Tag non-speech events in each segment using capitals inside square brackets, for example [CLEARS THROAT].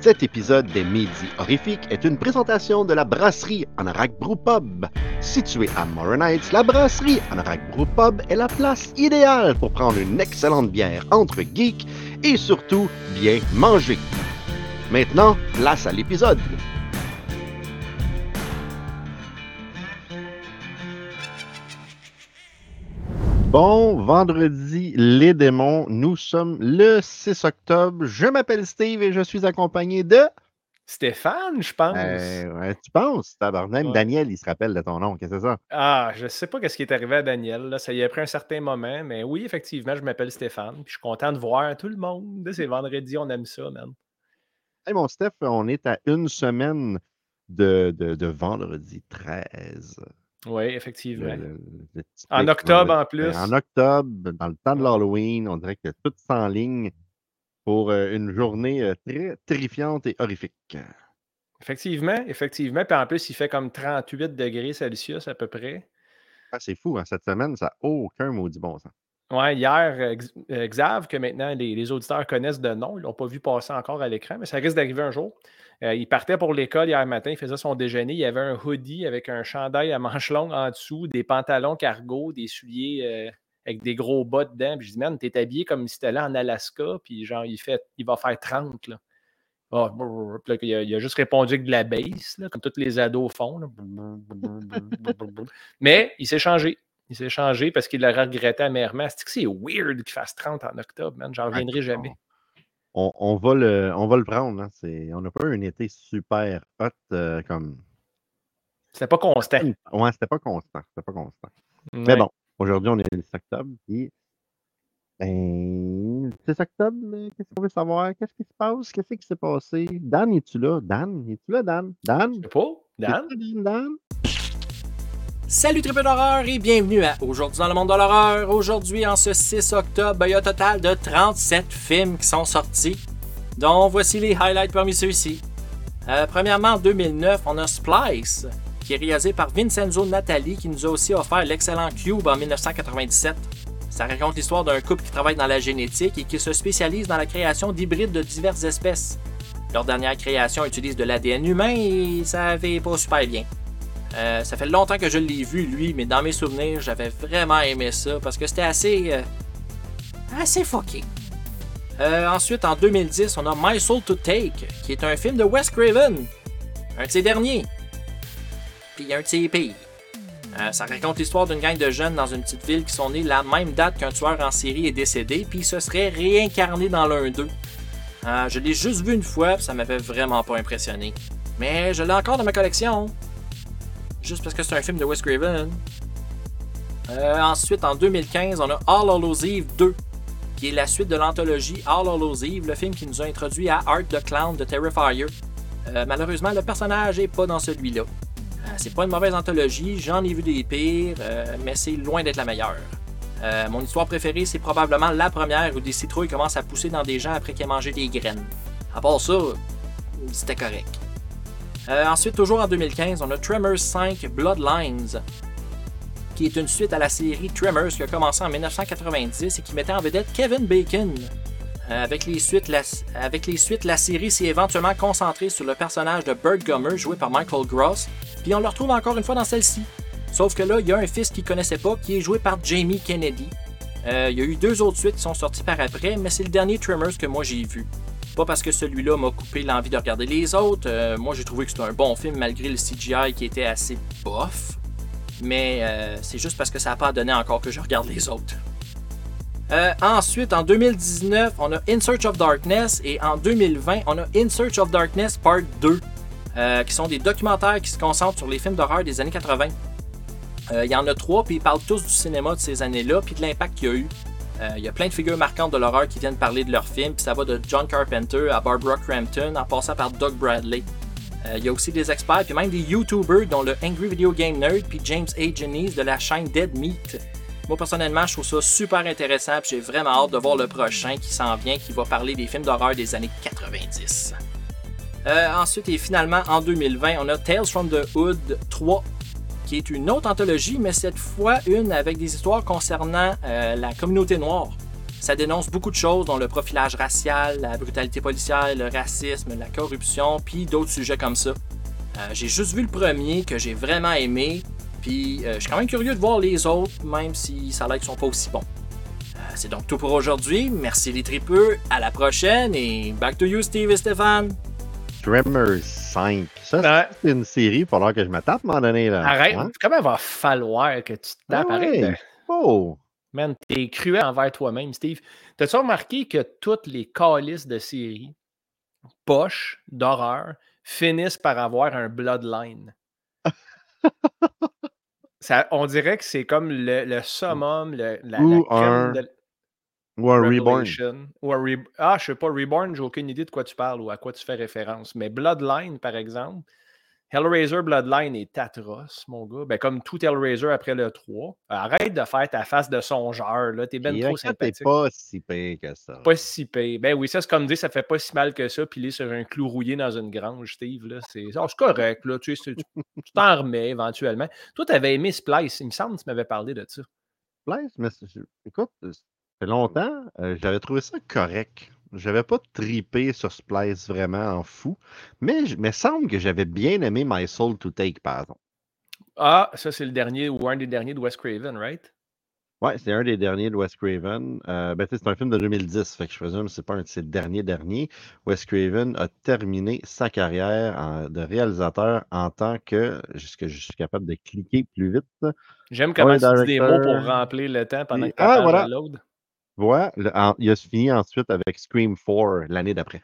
Cet épisode des Midi Horrifiques est une présentation de la brasserie Anorak Brew Pub. Située à Morin la brasserie Anorak Brew Pub est la place idéale pour prendre une excellente bière entre geeks et surtout bien manger. Maintenant, place à l'épisode. Bon vendredi, les démons. Nous sommes le 6 octobre. Je m'appelle Steve et je suis accompagné de. Stéphane, je pense. Euh, ouais, tu penses, tabarnak. Ouais. Daniel, il se rappelle de ton nom. Qu'est-ce que c'est ça? Ah, je sais pas qu'est-ce qui est arrivé à Daniel. Là. Ça y a pris un certain moment, mais oui, effectivement, je m'appelle Stéphane. Puis je suis content de voir tout le monde. C'est vendredi, on aime ça, man. Hey, mon Steph, on est à une semaine de, de, de vendredi 13. Oui, effectivement. le- le petit En octobre, en vendredi. plus. En octobre, dans le temps de l'Halloween, on dirait que tout s'enligne pour euh, une journée euh, très terrifiante et horrifique. Effectivement, effectivement. Puis en plus, il fait comme 38 degrés Celsius à peu près. Ah, c'est fou, hein, cette semaine, ça n'a aucun maudit bon sens. Ouais, hier, euh, Xav, que maintenant les, les auditeurs connaissent de nom, ils l'ont pas vu passer encore à l'écran, mais ça risque d'arriver un jour. Euh, il partait pour l'école hier matin, il faisait son déjeuner, il avait un hoodie avec un chandail à manches longues en dessous, des pantalons cargo, des souliers euh, avec des gros bas dedans. Puis je dis, man, t'es habillé comme si là en Alaska, puis genre, il, fait, il va faire 30, là. Ah, brrr. Puis là, il, a, il a juste répondu avec de la bass, là, comme tous les ados font. là. Mais il s'est changé. Il s'est changé parce qu'il l'aurait regretté amèrement. C'est que c'est weird qu'il fasse 30 en octobre, man? J'en reviendrai jamais. On, on va, le, on va le prendre. hein, c'est- On n'a pas eu un été super hot euh, comme. C'était pas constant. Ouais, c'était pas constant. C'était pas constant. Mais bon, aujourd'hui, on est le 6 octobre. Puis, ben, 6 octobre, mais qu'est-ce qu'on veut savoir? Qu'est-ce qui se passe? Qu'est-ce qui s'est passé? Dan, es-tu là? Dan, es-tu là, Dan? Dan? Je sais pas. Dan? Là, Dan? Salut triple d'horreur et bienvenue à Aujourd'hui dans le monde de l'horreur. Aujourd'hui, en ce 6 octobre, ben, il y a un total de 37 films qui sont sortis, dont voici les highlights parmi ceux-ci. Euh, premièrement, en 2009, on a Splice, qui est réalisé par Vincenzo Natali, qui nous a aussi offert l'excellent Cube en 1997. Ça raconte l'histoire d'un couple qui travaille dans la génétique et qui se spécialise dans la création d'hybrides de diverses espèces. Leur dernière création utilise de l'ADN humain et ça avait pas super bien. Euh, ça fait longtemps que je l'ai vu, lui, mais dans mes souvenirs, j'avais vraiment aimé ça parce que c'était assez. euh, assez fucké. Euh, ensuite, en 2010, on a My Soul to Take, qui est un film de Wes Craven. Un de ses derniers. Puis un de ses pires. Euh, ça raconte l'histoire d'une gang de jeunes dans une petite ville qui sont nés la même date qu'un tueur en série est décédé, puis se serait réincarné dans l'un d'eux. Je l'ai juste vu une fois, puis ça m'avait vraiment pas impressionné. Mais je l'ai encore dans ma collection juste parce que c'est un film de Wes Craven. Euh, ensuite, en 2015, on a All Hallows Eve 2, qui est la suite de l'anthologie All Hallows Eve, le film qui nous a introduit à Art the Clown de Terrifier. Euh, malheureusement, le personnage n'est pas dans celui-là. Euh, c'est pas une mauvaise anthologie, j'en ai vu des pires, euh, mais c'est loin d'être la meilleure. Mon histoire préférée, c'est probablement la première où des citrouilles commencent à pousser dans des gens après qu'ils aient mangé des graines. À part ça, c'était correct. Euh, ensuite, toujours en 2015, on a Tremors 5 Bloodlines, qui est une suite à la série Tremors qui a commencé en 1990 et qui mettait en vedette Kevin Bacon. Euh, avec, les suites, la, avec les suites, la série s'est éventuellement concentrée sur le personnage de Burt Gummer, joué par Michael Gross, puis on le retrouve encore une fois dans celle-ci. Sauf que là, il y a un fils qu'il connaissait pas, qui est joué par Jamie Kennedy. Euh, il y a eu deux autres suites qui sont sorties par après, mais c'est le dernier Tremors que moi j'ai vu. Pas parce que celui-là m'a coupé l'envie de regarder les autres. euh, moi, j'ai trouvé que c'était un bon film malgré le CGI qui était assez bof. Mais euh, c'est juste parce que ça n'a pas donné encore que je regarde les autres. Euh, ensuite, en 2019, on a In Search of Darkness et en 2020, on a In Search of Darkness Part 2, euh, qui sont des documentaires qui se concentrent sur les films d'horreur des années 80. Euh, Il y en a trois, puis ils parlent tous du cinéma de ces années-là, puis de l'impact qu'il y a eu. Euh, Il y a plein de figures marquantes de l'horreur qui viennent parler de leurs films, puis ça va de John Carpenter à Barbara Crampton, en passant par Doug Bradley. Euh, Il y a aussi des experts, puis même des YouTubers, dont le Angry Video Game Nerd, puis James A. Jennings de la chaîne Dead Meat. Moi, personnellement, je trouve ça super intéressant, puis j'ai vraiment hâte de voir le prochain qui s'en vient, qui va parler des films d'horreur des années 90. Euh, ensuite, et finalement, en 2020, on a Tales from the Hood 3, qui est une autre anthologie, mais cette fois une avec des histoires concernant euh, la communauté noire. Ça dénonce beaucoup de choses, dont le profilage racial, la brutalité policière, le racisme, la corruption, puis d'autres sujets comme ça. Euh, j'ai juste vu le premier que j'ai vraiment aimé, puis euh, je suis quand même curieux de voir les autres, même si ça a l'air qu'ils sont pas aussi bons. C'est donc tout pour aujourd'hui. Merci les tripeux, à la prochaine et back to you Steve et Stéphane. Tremors 5. Ça, Ouais. c'est une série, il va falloir que je me tape à un moment donné. Là. Arrête, Hein? comment va falloir que tu te tapes? Arrête ouais. de- Oh! Man, t'es cruel envers toi-même, Steve. T'as-tu remarqué que toutes les calices de séries, poches, d'horreur, finissent par avoir un bloodline? [LAUGHS] Ça, on dirait que c'est comme le, le summum, le- la, crème un de Ou un Reborn. Ou un Re- Ah, je sais pas, Reborn, j'ai aucune idée de quoi tu parles ou à quoi tu fais référence. Mais Bloodline, par exemple, Hellraiser Bloodline est atroce, mon gars. Ben, comme tout Hellraiser après le 3. Arrête de faire ta face de songeur, là. T'es ben trop sympathique. pas si pire que ça. Pas si pire. Ben oui, ça, c'est comme dire, ça fait pas si mal que ça, puis est sur un clou rouillé dans une grange, Steve. Là. C'est oh, correct, là. Tu sais, t'en remets éventuellement. Toi, tu avais aimé Splice. Il me semble que tu m'avais parlé de ça. Splice, mais écoute, fait longtemps, euh, j'avais trouvé ça correct. J'avais pas tripé sur Splice vraiment en fou, mais il me semble que j'avais bien aimé My Soul to Take, par exemple. Ah, ça, c'est le dernier ou un des derniers de Wes Craven, right? Ouais, c'est un des derniers de Wes Craven. Euh, ben, tu c'est un film de 2010, fait que je présume que c'est pas un de ses derniers derniers. Wes Craven a terminé sa carrière en- de réalisateur en tant que, jusque je suis capable de cliquer plus vite, J'aime comment tu dis des mots pour remplir le temps pendant que ta Ah, voilà. load. Le- en- il a fini ensuite avec Scream 4 l'année d'après.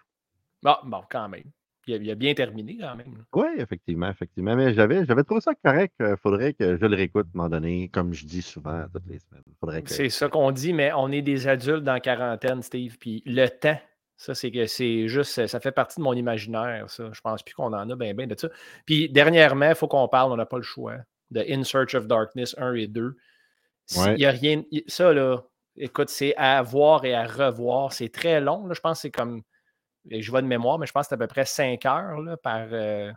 Ah, bon, quand même. Il a, il a bien terminé, quand même. Oui, effectivement, effectivement. Mais j'avais, j'avais trouvé ça correct. Il faudrait que je le réécoute à un moment donné, comme je dis souvent toutes les semaines. Faudrait que... C'est ça qu'on dit, mais on est des adultes dans la quarantaine, Steve. Puis le temps, ça, c'est que c'est juste, ça fait partie de mon imaginaire, ça. Je pense plus qu'on en a bien, bien de ça. Puis dernièrement, il faut qu'on parle, on n'a pas le choix, de In Search of Darkness 1 et 2. Il Ouais. y a rien. Ça, là, écoute, c'est à voir et à revoir. C'est très long. Là. Je pense que c'est comme. Je vois de mémoire, mais je pense que c'est à peu près 5 heures là, par. euh,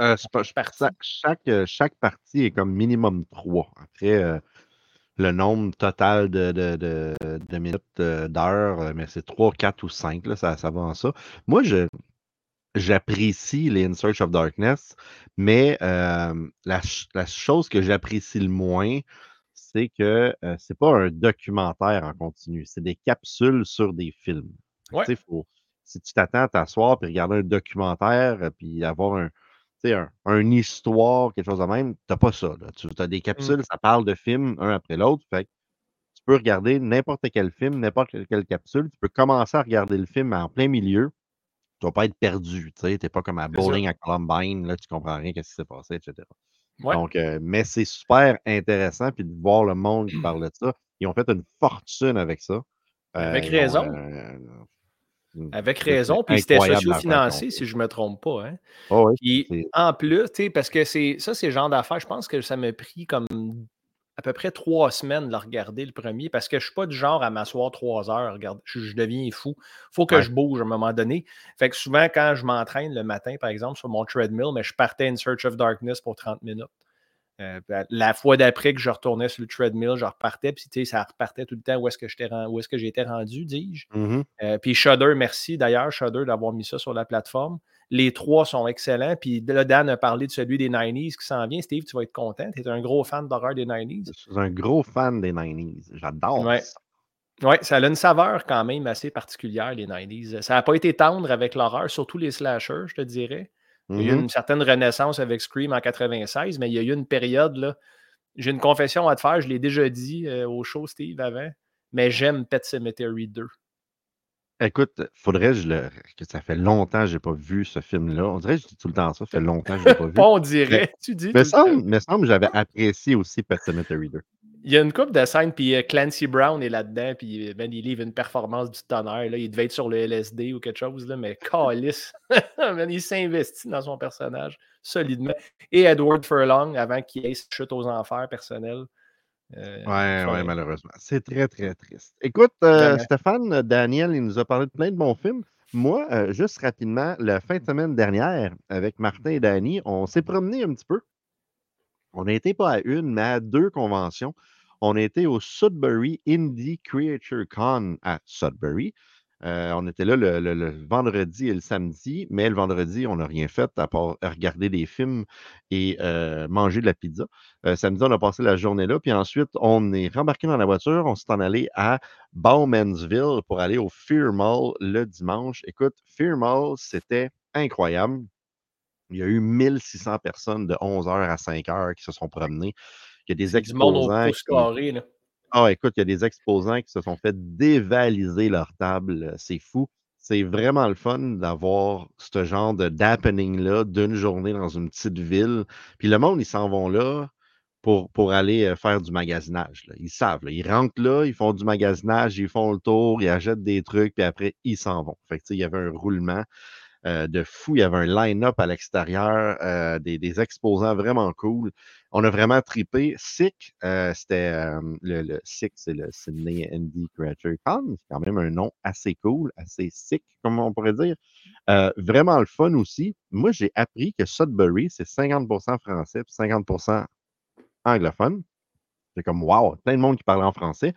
Euh, pas- partie. chaque, chaque, euh, chaque partie est comme minimum 3. Après, euh, le nombre total de, de, de, de minutes, d'heures, mais c'est 3, 4 ou 5, là, ça, ça va en ça. Moi, je, j'apprécie les In Search of Darkness, mais euh, la, ch- la chose que j'apprécie le moins, c'est que euh, c'est pas un documentaire en continu, c'est des capsules sur des films. Ouais. Faut- si tu t'attends à t'asseoir puis regarder un documentaire puis avoir un, un, une histoire, quelque chose de même, t'as pas ça. Là. Tu as des capsules, ça parle de films un après l'autre. Fait tu peux regarder n'importe quel film, n'importe quelle, capsule. Tu peux commencer à regarder le film en plein milieu. Tu vas pas être perdu. Tu n'es pas comme à. Bowling à Columbine, là, tu comprends rien, qu'est-ce qui s'est passé, etc. Ouais. Donc, euh, mais c'est super intéressant puis de voir le monde qui parle [CLEARS THROAT] de ça. Ils ont fait une fortune avec ça. Avec ont, raison. euh, une- Avec raison. Puis c'était socio-financé, si je ne me trompe pas. Hein? Oh, oui, Puis en plus, tu sais, parce que ça, c'est le genre d'affaires, je pense que ça m'a pris comme à peu près trois semaines de le regarder le premier, parce que je ne suis pas du genre à m'asseoir trois heures, regarde, je, je deviens fou. Il faut que Ouais. je bouge à un moment donné. Fait que souvent, quand je m'entraîne le matin, par exemple, sur mon treadmill, mais je partais in Search of Darkness pour 30 minutes. Euh, puis la- fois d'après que je retournais sur le treadmill, je repartais, puis ça repartait tout le temps où est-ce que j'étais où est-ce que j'étais rendu, dis-je. Mhm. Euh, puis Shudder, merci d'ailleurs, Shudder, d'avoir mis ça sur la plateforme. Les trois sont excellents. Puis là, Dan a parlé de celui des 90s qui s'en vient. Steve, tu vas être content. Tu es un gros fan d'horreur des 90s. Je suis un gros fan des 90s. J'adore Ouais. ça. Oui, ça a une saveur quand même assez particulière, les 90s. Ça n'a pas été tendre avec l'horreur, surtout les slashers, je te dirais. Il y a eu Mhm. une certaine renaissance avec Scream en 96, mais il y a eu une période, là. J'ai une confession à te faire, je l'ai déjà dit euh, au show, Steve, avant, mais j'aime Pet Cemetery 2. Écoute, faudrait que je le. que ça fait longtemps que je n'ai pas vu ce film-là. On dirait que je dis tout le temps ça, ça fait longtemps que je ne l'ai pas [LAUGHS] vu. Pas on dirait, [LAUGHS] tu dis. Mais semble, me semble que j'avais apprécié aussi Pet Cemetery 2. Il y a une coupe de scènes, puis euh, Clancy Brown est là-dedans, puis euh, ben, il livre une performance du tonnerre. Là. Il devait être sur le LSD ou quelque chose, là, mais calice. [LAUGHS] Il s'investit dans son personnage solidement. Et Edward Furlong, avant qu'il ait chute aux enfers personnels. Euh, Ouais, ouais, malheureusement. C'est très, très triste. Écoute, euh. Stéphane, Daniel, il nous a parlé de plein de bons films. Moi, euh, juste rapidement, la fin de semaine dernière, avec Martin et Danny, on s'est promené un petit peu. On été pas à une, mais à deux conventions. on était au Sudbury Indie Creature Con à Sudbury. Euh, on était là le, vendredi et le samedi, mais le vendredi, on n'a rien fait à part regarder des films et euh, manger de la pizza. Euh, samedi, on a passé la journée là, puis ensuite, on est rembarqué dans la voiture, on s'est en allé à Bowmansville pour aller au Fear Mall le dimanche. Écoute, Fear Mall, c'était incroyable. Il y a eu 1600 personnes de 11h à 5h qui se sont promenées. Il y a des exposants. Qui... Ah, écoute, il y a des exposants qui se sont fait dévaliser leur table. C'est fou. C'est vraiment le fun d'avoir ce genre d'happening-là d'une journée dans une petite ville. Puis le monde, ils s'en vont là pour, aller faire du magasinage. Ils savent. Ils rentrent là, ils font du magasinage, ils font le tour, ils achètent des trucs, puis après, ils s'en vont. Fait que, il y avait un roulement. De fou. Il y avait un line-up à l'extérieur, des, exposants vraiment cool. On a vraiment tripé. SICK, euh, c'était le, le SICK, c'est le Sydney Indie Creature Con. C'est quand même un nom assez cool, assez sick, comme on pourrait dire. vraiment le fun aussi. Moi, j'ai appris que Sudbury, c'est 50% français et 50% anglophone. C'est comme, wow, plein de monde qui parle en français.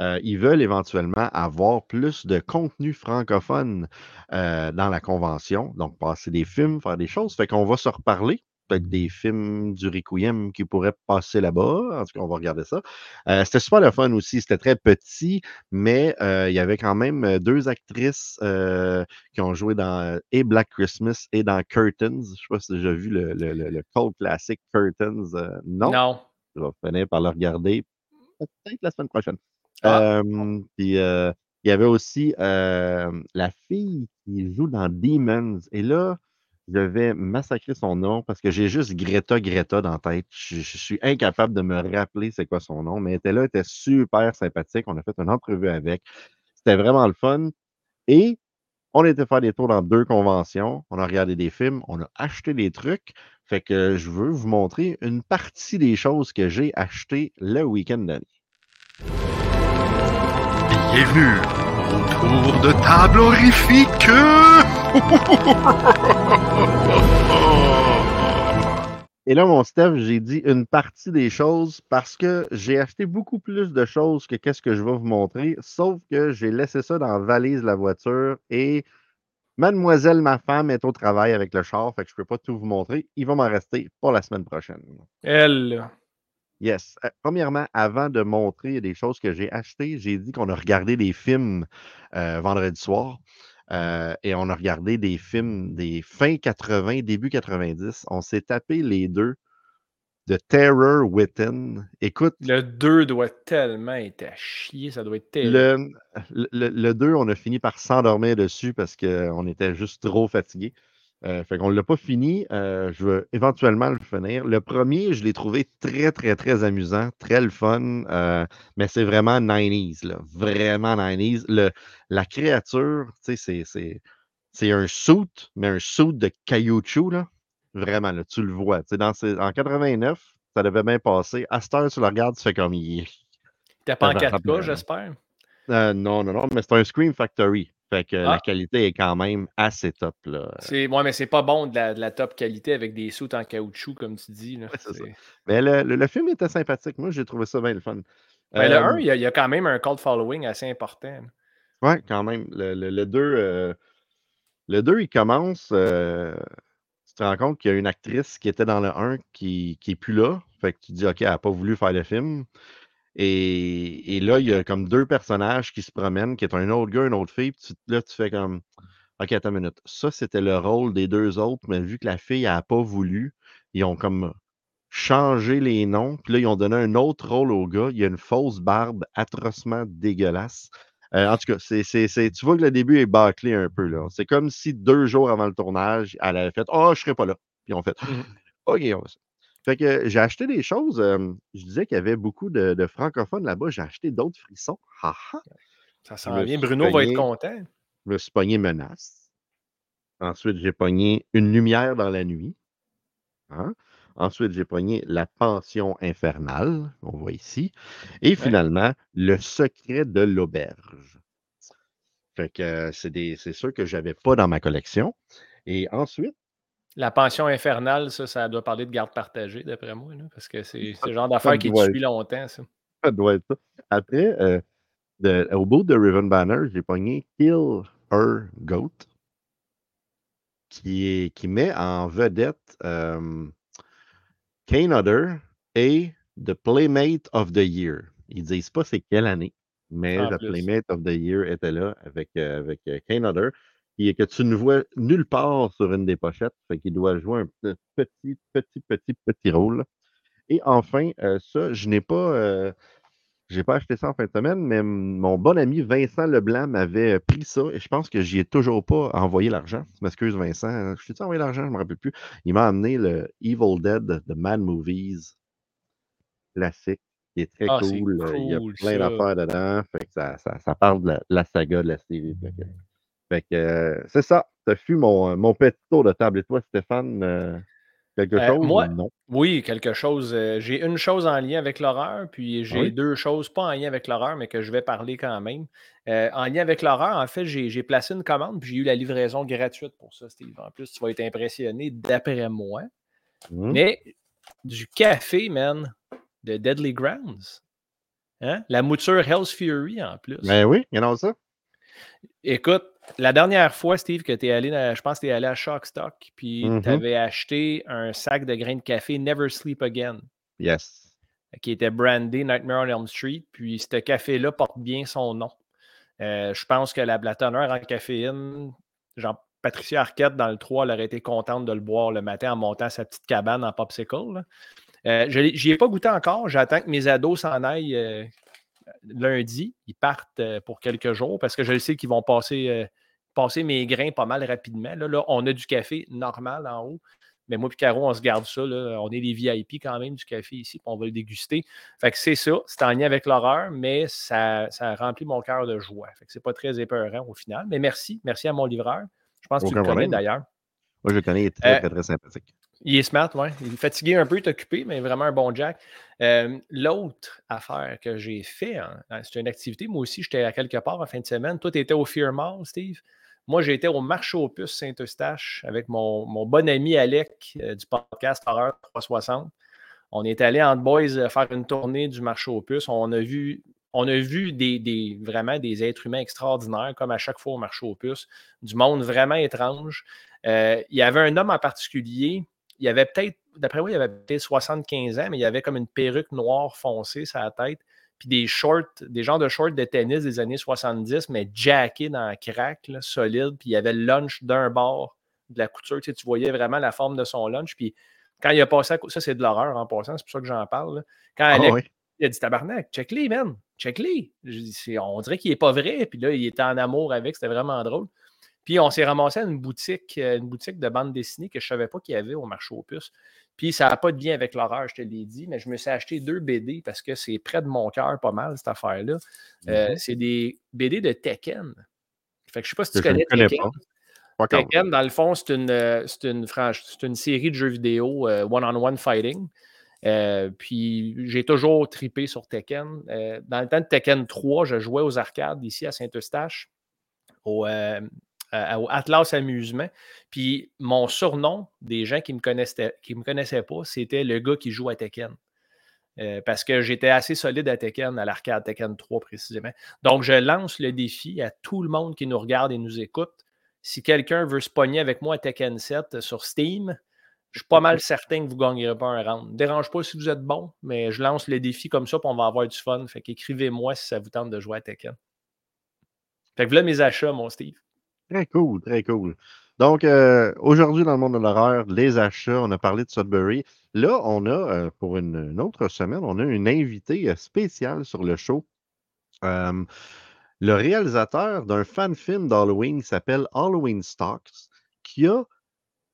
Euh, ils veulent éventuellement avoir plus de contenu francophone euh, dans la convention. Donc, passer des films, faire des choses. Fait qu'on va se reparler. Peut-être des films du Requiem qui pourraient passer là-bas. En tout cas, on va regarder ça. Euh, c'était super le fun aussi. C'était très petit, mais il y avait quand même deux actrices qui ont joué dans et Black Christmas et dans Curtains. Je ne sais pas si tu as déjà vu le, le, le, cult classique Curtains. non? Non. Je vais finir par le regarder peut-être la semaine prochaine. Ah. puis il y avait aussi la fille qui joue dans Demons. Et là, je vais massacrer son nom parce que j'ai juste Greta Greta dans la tête. Je, suis incapable de me rappeler c'est quoi son nom, mais elle était là, elle était super sympathique. On a fait une entrevue avec. C'était vraiment le fun. Et on était faire des tours dans deux conventions. On a regardé des films, on a acheté des trucs. Fait que je veux vous montrer une partie des choses que j'ai achetées le week-end dernier. Bienvenue au tour de table horrifique. [LAUGHS] Et là, mon Steph, j'ai dit une partie des choses parce que j'ai acheté beaucoup plus de choses que qu'est-ce que je vais vous montrer, sauf que j'ai laissé ça dans la valise de la voiture et mademoiselle, ma femme, est au travail avec le char, fait que je ne peux pas tout vous montrer. Il va m'en rester pour la semaine prochaine. Elle. Yes. Euh, premièrement, avant de montrer des choses que j'ai achetées, j'ai dit qu'on a regardé des films euh, vendredi soir. Euh, et on a regardé des films des fins 80, début 90. On s'est tapé les deux de Terror Within. Écoute. Le 2 doit tellement être à chier, ça doit être terrible. Le, le 2, on a fini par s'endormir dessus parce qu'on était juste trop fatigués. Euh, fait qu'on ne l'a pas fini. Euh, je vais éventuellement le finir. Le premier, je l'ai trouvé très, très, très amusant, très le fun, euh, mais c'est vraiment 90s, là, vraiment 90s. Le, la créature, tu sais, c'est un suit, mais un suit de caoutchouc, là. Vraiment, là, tu le vois. Dans en 89, ça devait bien passer. À cette heure, tu le regardes, tu fais comme. [LAUGHS] T'as pas en 4K, j'espère? non, non, non, mais c'est un Scream Factory. Fait que la ah! qualité est quand même assez top. Là. C'est, ouais, mais c'est pas bon de la, top qualité avec des soutes en caoutchouc, comme tu dis. Là. Mais le, film était sympathique. Moi, j'ai trouvé ça bien le fun. Ben, le 1, il y, a, quand même un cult following assez important. Oui, quand même. Le, 2, euh, le 2, il commence. Euh, tu te rends compte qu'il y a une actrice qui était dans le 1 qui n'est plus là. Fait que tu te dis, OK, elle n'a pas voulu faire le film. Et, là, il y a comme deux personnages qui se promènent, qui est un autre gars, une autre fille. Puis là, tu fais comme OK, attends une minute. Ça, c'était le rôle des deux autres, mais vu que la fille n'a pas voulu, ils ont comme changé les noms. Puis là, ils ont donné un autre rôle au gars. Il y a une fausse barbe atrocement dégueulasse. Euh, en tout cas, c'est, tu vois que le début est bâclé un peu. là. C'est comme si deux jours avant le tournage, elle avait fait Oh, je serai pas là. Puis on fait mmh OK, on va fait que j'ai acheté des choses. je disais qu'il y avait beaucoup de, francophones là-bas. J'ai acheté d'autres frissons. Ça sent bien. Bruno va être content. Je me suis pogné Menace. Ensuite, j'ai pogné Une lumière dans la nuit. Hein. Ensuite, j'ai pogné La pension infernale, on voit ici. Et finalement, Le secret de l'auberge. Fait que c'est sûr que je n'avais pas dans ma collection. Et ensuite, la pension infernale, ça, ça doit parler de garde partagée, d'après moi, parce que c'est ce genre d'affaire qui est depuis longtemps, ça. ça doit être ça. Après, euh, de- au bout de Riven Banner, j'ai pogné Kill Her Goat, qui, est, qui met en vedette euh, Kane Hodder et The Playmate of the Year. Ils disent pas c'est quelle année, mais En The plus. Playmate of the Year était là avec, euh, avec euh, Kane Hodder, qui est que tu ne vois nulle part sur une des pochettes, fait qu'il doit jouer un pe- petit, petit, petit, petit rôle. Et enfin, euh, ça, je n'ai pas, euh, j'ai pas acheté ça en fin de semaine, mais mon bon ami Vincent Leblanc m'avait pris ça et je pense que j'y ai toujours pas envoyé l'argent. Je m'excuse, Vincent. Je t'ai envoyé l'argent, je me rappelle plus. Il m'a amené le Evil Dead de Mad Movies classique, qui est très Ah, cool. Euh, Il y a plein d'affaires dedans. Fait que ça, ça, ça parle de la, la saga de la série. Fait que, euh, c'est ça. Ce fut mon, mon petit tour de table. Et toi, Stéphane, euh, quelque Euh, chose moi- ou non? Oui, quelque chose. euh, j'ai une chose en lien avec l'horreur, puis j'ai Oui. deux choses pas en lien avec l'horreur, mais que je vais parler quand même. Euh, en lien avec l'horreur, en fait, j'ai j'ai placé une commande, puis j'ai eu la livraison gratuite pour ça, Steve. En plus, tu vas être impressionné d'après moi. Hmm? Mais du café, man, de Deadly Grounds. Hein? La mouture Hell's Fury en plus. Ben oui, il y en a ça. Écoute, la dernière fois, Steve, que tu es allé, dans- je pense que tu es allé à Shockstock, puis Mhm. tu avais acheté un sac de grains de café Never Sleep Again, Yes. qui était brandé Nightmare on Elm Street. Puis ce café-là porte bien son nom. Euh, je pense que la blatonneur en caféine, genre Patricia Arquette dans le 3, elle aurait été contente de le boire le matin en montant sa petite cabane en popsicle. là. Euh, je J'y ai pas goûté encore. J'attends que mes ados s'en aillent euh, lundi. Ils partent euh, pour quelques jours parce que je sais qu'ils vont passer, euh, passer mes grains pas mal rapidement. Là, là, on a du café normal en haut. Mais moi et Caro, on se garde ça. là. On est les VIP quand même du café ici, puis on va le déguster. Fait que c'est ça. C'est en lien avec l'horreur, mais ça, ça remplit mon cœur de joie. Fait que c'est pas très épeurant au final. Mais merci. Merci à mon livreur. Je pense que tu le connais d'ailleurs. Moi, je le connais, il est très, Euh, très, très sympathique. Il est smart, oui. Il est fatigué un peu, il est occupé, mais vraiment un bon Jack. Euh, L'autre affaire que j'ai fait, hein, hein, c'est une activité. Moi aussi, j'étais à quelque part en fin de semaine. Toi, tu étais au Fear Mall, Steve? Moi, j'étais au marché aux puces Saint-Eustache avec mon, mon bon ami Alec euh, du podcast Horreur 360. On est allé en boys euh, faire une tournée du marché aux puces. On a vu, on a vu des, des- vraiment des êtres humains extraordinaires, comme à chaque fois au marché aux puces, du monde vraiment étrange. Il y avait un homme en particulier, il avait peut-être, d'après moi, il avait peut-être 75 ans, mais il avait comme une perruque noire foncée sur la tête, puis des shorts, des genres de shorts de tennis des années 70, mais jackés dans la craque, là, solide, puis il y avait le lunch d'un bord de la couture, tu, sais, tu voyais vraiment la forme de son lunch, puis quand il a passé à ça c'est de l'horreur en passant, c'est pour ça que j'en parle. là. Quand Ah oui. il a dit tabarnak, check-les, man, check-les. On dirait qu'il n'est pas vrai. Puis là, il était en amour avec, c'était vraiment drôle. Puis on s'est ramassé à une boutique, euh, une boutique de bande dessinée que je ne savais pas qu'il y avait au marché aux puces. Puis ça n'a pas de lien avec l'horreur, je te l'ai dit, mais je me suis acheté deux BD parce que c'est près de mon cœur pas mal, cette affaire-là. Euh, Mhm. C'est des BD de Tekken. Fait que je ne sais pas si tu Que je ne connais connais Tekken. pas. Pas. Tekken, dans le fond, c'est une, euh, c'est une, une série de jeux vidéo euh, one-on-one fighting. Euh, puis j'ai toujours tripé sur Tekken. Dans le temps de Tekken 3, je jouais aux arcades ici à Saint-Eustache, au, euh, au Atlas Amusement. Puis mon surnom des gens qui ne me, connaissaient- qui me connaissaient pas, c'était le gars qui joue à Tekken. Euh, parce que j'étais assez solide à Tekken, à l'arcade Tekken 3 précisément. Donc, je lance le défi à tout le monde qui nous regarde et nous écoute. Si quelqu'un veut se pogner avec moi à Tekken 7 sur Steam, je suis pas mal certain que vous ne gagnerez pas un round. Ne dérange pas si vous êtes bon, mais je lance le défi comme ça, puis on va avoir du fun. Fait qu'écrivez-moi si ça vous tente de jouer à Tekken. Fait que voilà mes achats, mon Steve. Très cool, très cool. Donc, euh, aujourd'hui, dans le monde de l'horreur, les achats, on a parlé de Sudbury. Là, on a, euh, pour une, autre semaine, on a une invitée euh, spéciale sur le show. Le réalisateur d'un fan film d'Halloween qui s'appelle Halloween Stocks, qui a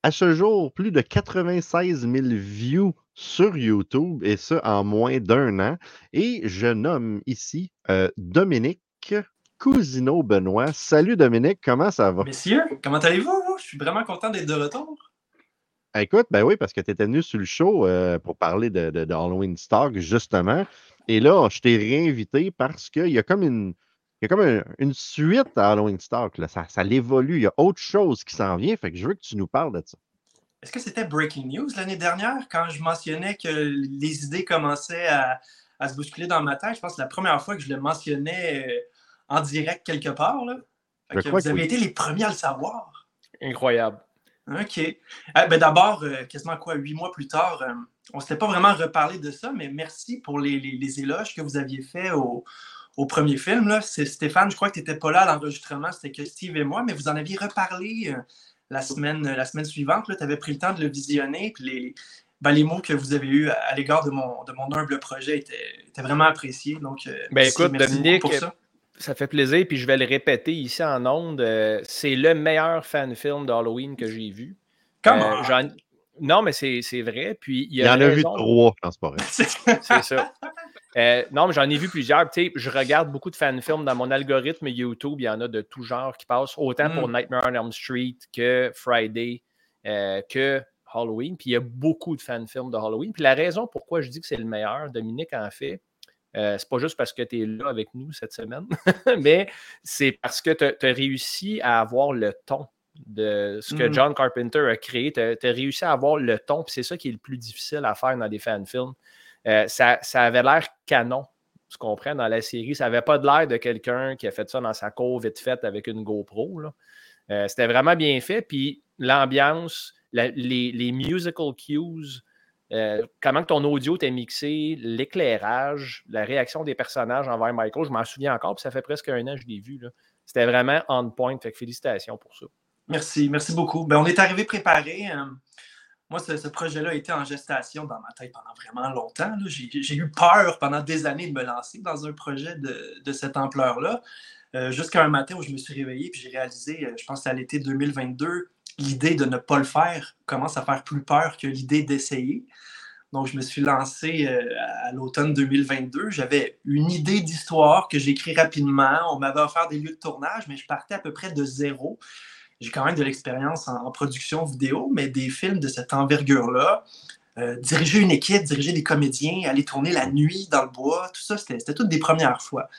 à ce jour plus de 96 000 views sur YouTube, et ça en moins d'un an. Et je nomme ici euh, Dominique Cousineau-Benoît. Salut Dominique, comment ça va? Messieurs, comment allez-vous? Je suis vraiment content d'être de retour. Écoute, ben oui, parce que tu étais venu sur le show euh, pour parler de, de- de Halloween Stock, justement. Et là, je t'ai réinvité parce qu'il y a comme une. Il y a comme un- une suite à Halloween Stock. Là. Ça, ça l'évolue. Il y a autre chose qui s'en vient. Fait que je veux que tu nous parles de ça. Est-ce que c'était Breaking News l'année dernière quand je mentionnais que les idées commençaient à, à se bousculer dans ma tête? Je pense que c'est la première fois que je le mentionnais euh, en direct quelque part. Là. Que vous que avez oui. été les premiers à le savoir. Incroyable. OK. Ah, ben D'abord, euh, quasiment quoi, huit mois plus tard, euh, on ne s'était pas vraiment reparlé de ça, mais merci pour les, les- les éloges que vous aviez faits au, au premier film. Là. C'est Stéphane, je crois que tu n'étais pas là à l'enregistrement, c'était que Steve et moi, mais vous en aviez reparlé euh, la, semaine, la semaine suivante. Tu avais pris le temps de le visionner, puis les, ben, les mots que vous avez eus à, à l'égard de mon, de mon humble projet étaient, étaient vraiment appréciés. Donc, euh, Ben, merci- écoute, merci Dominique, pour ça. Ça fait plaisir, puis je vais le répéter ici en ondes. euh, c'est le meilleur fan film d'Halloween que j'ai vu. Comment? Euh, non, mais c'est c'est vrai. Puis il Il y y en a a vu trois, je pense pas. C'est ça. Euh, non, mais j'en ai vu plusieurs. Tu sais, je regarde beaucoup de fan-films dans mon algorithme YouTube. Il y en a de tout genre qui passent, autant pour Mm. Nightmare on Elm Street que Friday, euh, que Halloween. Puis il y a beaucoup de fan-films de Halloween. Puis la raison pourquoi je dis que c'est le meilleur, Dominique en fait, euh, c'est pas juste parce que tu es là avec nous cette semaine, [LAUGHS] mais c'est parce que tu as, réussi à avoir le ton de ce que Mm. John Carpenter a créé. Tu as, réussi à avoir le ton, puis c'est ça qui est le plus difficile à faire dans des fan-films. Euh, ça, ça avait l'air canon, tu comprends, dans la série. Ça n'avait pas de l'air de quelqu'un qui a fait ça dans sa cour vite faite avec une GoPro. là. Euh, C'était vraiment bien fait. Puis l'ambiance, la- les, les musical cues, euh, comment ton audio t'est mixé, l'éclairage, la réaction des personnages envers Michael, je m'en souviens encore, puis ça fait presque un an que je l'ai vu. C'était vraiment on point. Fait que félicitations pour ça. Merci, merci beaucoup. Ben, on est arrivé préparé. euh, moi, ce, projet-là a été en gestation dans ma tête pendant vraiment longtemps. J'ai eu peur pendant des années de me lancer dans un projet de, cette ampleur-là. Euh, Jusqu'à un matin où je me suis réveillé et j'ai réalisé, je pense à l'été 2022, l'idée de ne pas le faire commence à faire plus peur que l'idée d'essayer. Donc, je me suis lancé euh, à l'automne 2022. J'avais une idée d'histoire que j'ai écrit rapidement. On m'avait offert des lieux de tournage, mais je partais à peu près de zéro. J'ai quand même de l'expérience en, production vidéo, mais des films de cette envergure-là, euh, diriger une équipe, diriger des comédiens, aller tourner la nuit dans le bois, tout ça, c'était toutes des premières fois.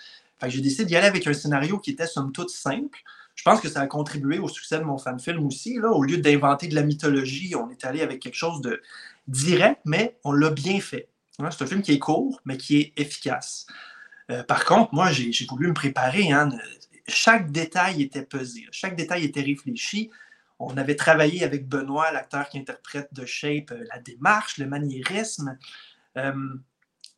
J'ai décidé d'y aller avec un scénario qui était somme toute simple. Je pense que ça a contribué au succès de mon fan film aussi. Là. Au lieu d'inventer de la mythologie, on est allé avec quelque chose de direct, mais on l'a bien fait. Hein, C'est un film qui est court, mais qui est efficace. Euh, par contre, moi, j'ai voulu me préparer. Chaque détail était pesé, chaque détail était réfléchi. On avait travaillé avec Benoît, l'acteur qui interprète de Shape, euh, la démarche, le maniérisme. Euh,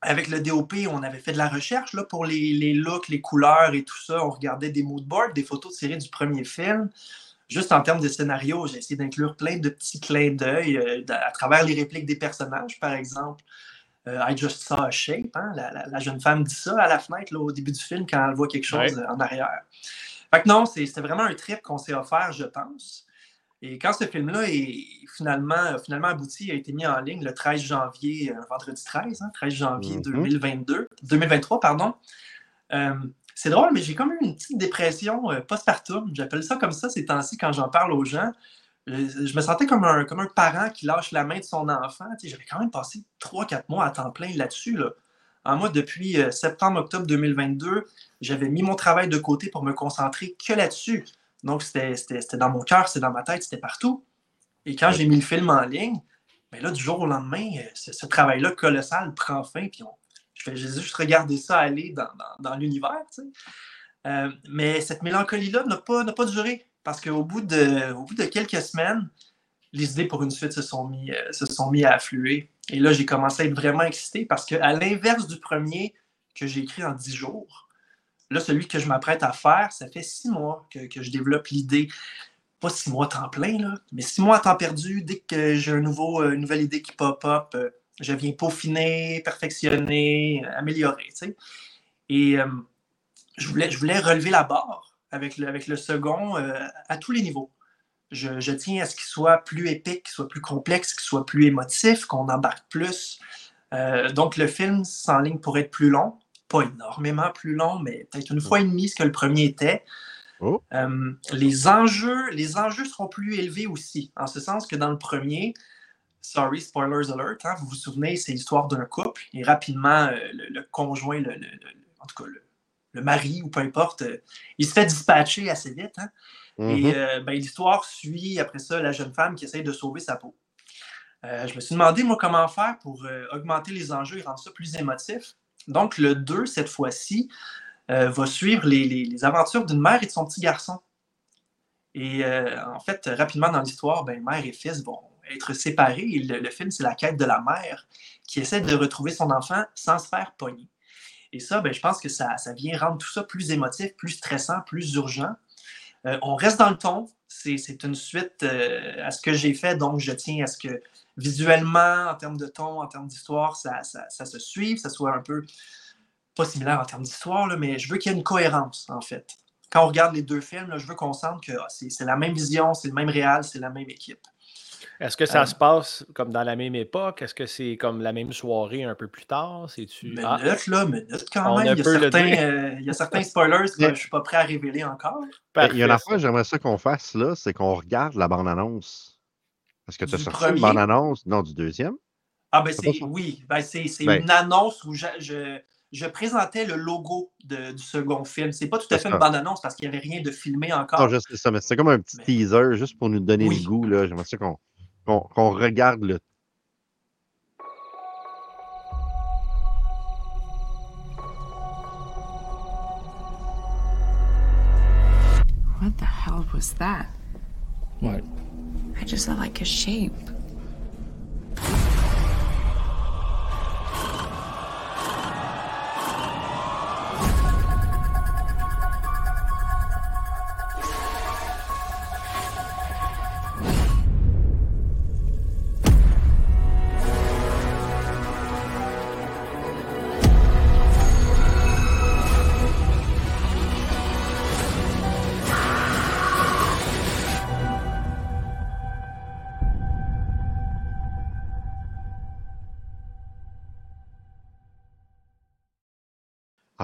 avec le DOP, on avait fait de la recherche là, pour les, les looks, les couleurs et tout ça. On regardait des moodboards, des photos tirées du premier film. Juste en termes de scénario, j'ai essayé d'inclure plein de petits clins d'œil euh, à travers les répliques des personnages, par exemple. Euh, I just saw a shape. hein, La, la- la jeune femme dit ça à la fenêtre là, au début du film quand elle voit quelque chose Ouais. en arrière. Fait que non, c'était vraiment un trip qu'on s'est offert, je pense. Et quand ce film-là est finalement, finalement abouti, a été mis en ligne le 13 janvier, euh, vendredi 13, hein, 13 janvier Mhm. 2022, 2023, pardon. Euh, c'est drôle, mais j'ai comme eu une petite dépression euh, postpartum. J'appelle ça comme ça ces temps-ci quand j'en parle aux gens. Je, je me sentais comme un, comme un parent qui lâche la main de son enfant. Tu sais, J'avais quand même passé 3-4 mois à temps plein là-dessus. Là. En moi, depuis euh, septembre-octobre 2022, j'avais mis mon travail de côté pour me concentrer que là-dessus. Donc, c'était dans mon cœur, c'était dans ma tête, c'était partout. Et quand j'ai mis le film en ligne, ben là, du jour au lendemain, euh, ce, travail-là colossal prend fin. Puis on, je juste regarder ça aller dans, dans- dans l'univers. tu sais. Euh, mais cette mélancolie-là n'a pas, n'a pas duré. Parce qu'au bout, de, au bout de quelques semaines, les idées pour une suite se sont mis, euh, se sont mis à affluer. Et là, j'ai commencé à être vraiment excité parce qu'à l'inverse du premier que j'ai écrit en dix jours, là, celui que je m'apprête à faire, ça fait six mois que, je développe l'idée. Pas six mois à temps plein, là, mais six mois à temps perdu. Dès que j'ai euh, une nouvelle idée qui pop-up, euh, je viens peaufiner, perfectionner, améliorer. tu sais. Et euh, je, voulais, relever la barre avec le, second à tous les niveaux. Je, tiens à ce qu'il soit plus épique, qu'il soit plus complexe, qu'il soit plus émotif, qu'on embarque plus. Donc, le film s'enligne pour être plus long. Pas énormément plus long, mais peut-être une fois et demie ce que le premier était. Oh. Euh, les, enjeux, les enjeux seront plus élevés aussi, en ce sens que dans le premier, sorry, spoilers alert, hein, vous vous souvenez, c'est l'histoire d'un couple et rapidement, euh, le, le conjoint, le, en tout cas, le, le mari ou peu importe, euh, il se fait dispatcher assez vite. hein. Et euh, ben, l'histoire suit après ça la jeune femme qui essaye de sauver sa peau. Je me suis demandé, moi, comment faire pour augmenter les enjeux et rendre ça plus émotif. Donc, le 2, cette fois-ci, euh, va suivre les, les, aventures d'une mère et de son petit garçon. Et euh, en fait, rapidement dans l'histoire, ben, mère et fils vont être séparés. le, film, c'est la quête de la mère qui essaie de retrouver son enfant sans se faire pogner. Et ça, ben, je pense que ça, ça, vient rendre tout ça plus émotif, plus stressant, plus urgent. Euh, on reste dans le ton. C'est une suite à ce que j'ai fait, donc je tiens à ce que visuellement, en termes de ton, en termes d'histoire, ça, se suive, ça soit un peu pas similaire en termes d'histoire, mais je veux qu'il y ait une cohérence, en fait. Quand on regarde les deux films, je veux qu'on sente que ah, c'est la même vision, c'est le même réal, c'est la même équipe. Est-ce que ça euh, se passe comme dans la même époque? Est-ce que c'est comme la même soirée un peu plus tard? C'est-tu... Ah. Minute, là, minute quand même. Il y, a certains, euh, il y, a certains, spoilers que je ne suis pas prêt à révéler encore. il y a une affaire que j'aimerais ça qu'on fasse, là, c'est qu'on regarde la bande-annonce. Est-ce que tu as sorti une bande-annonce? Non, du deuxième? Ah, ben c'est oui. Ben, c'est ben une annonce où je, je présentais le logo du second film. C'est pas tout à fait une bande-annonce parce qu'il n'y avait rien de filmé encore. Non, juste ça, mais c'est comme un petit teaser juste pour nous donner le goût. J'aimerais ça qu'on regarde le. What the hell was that? What? I just saw like a shape.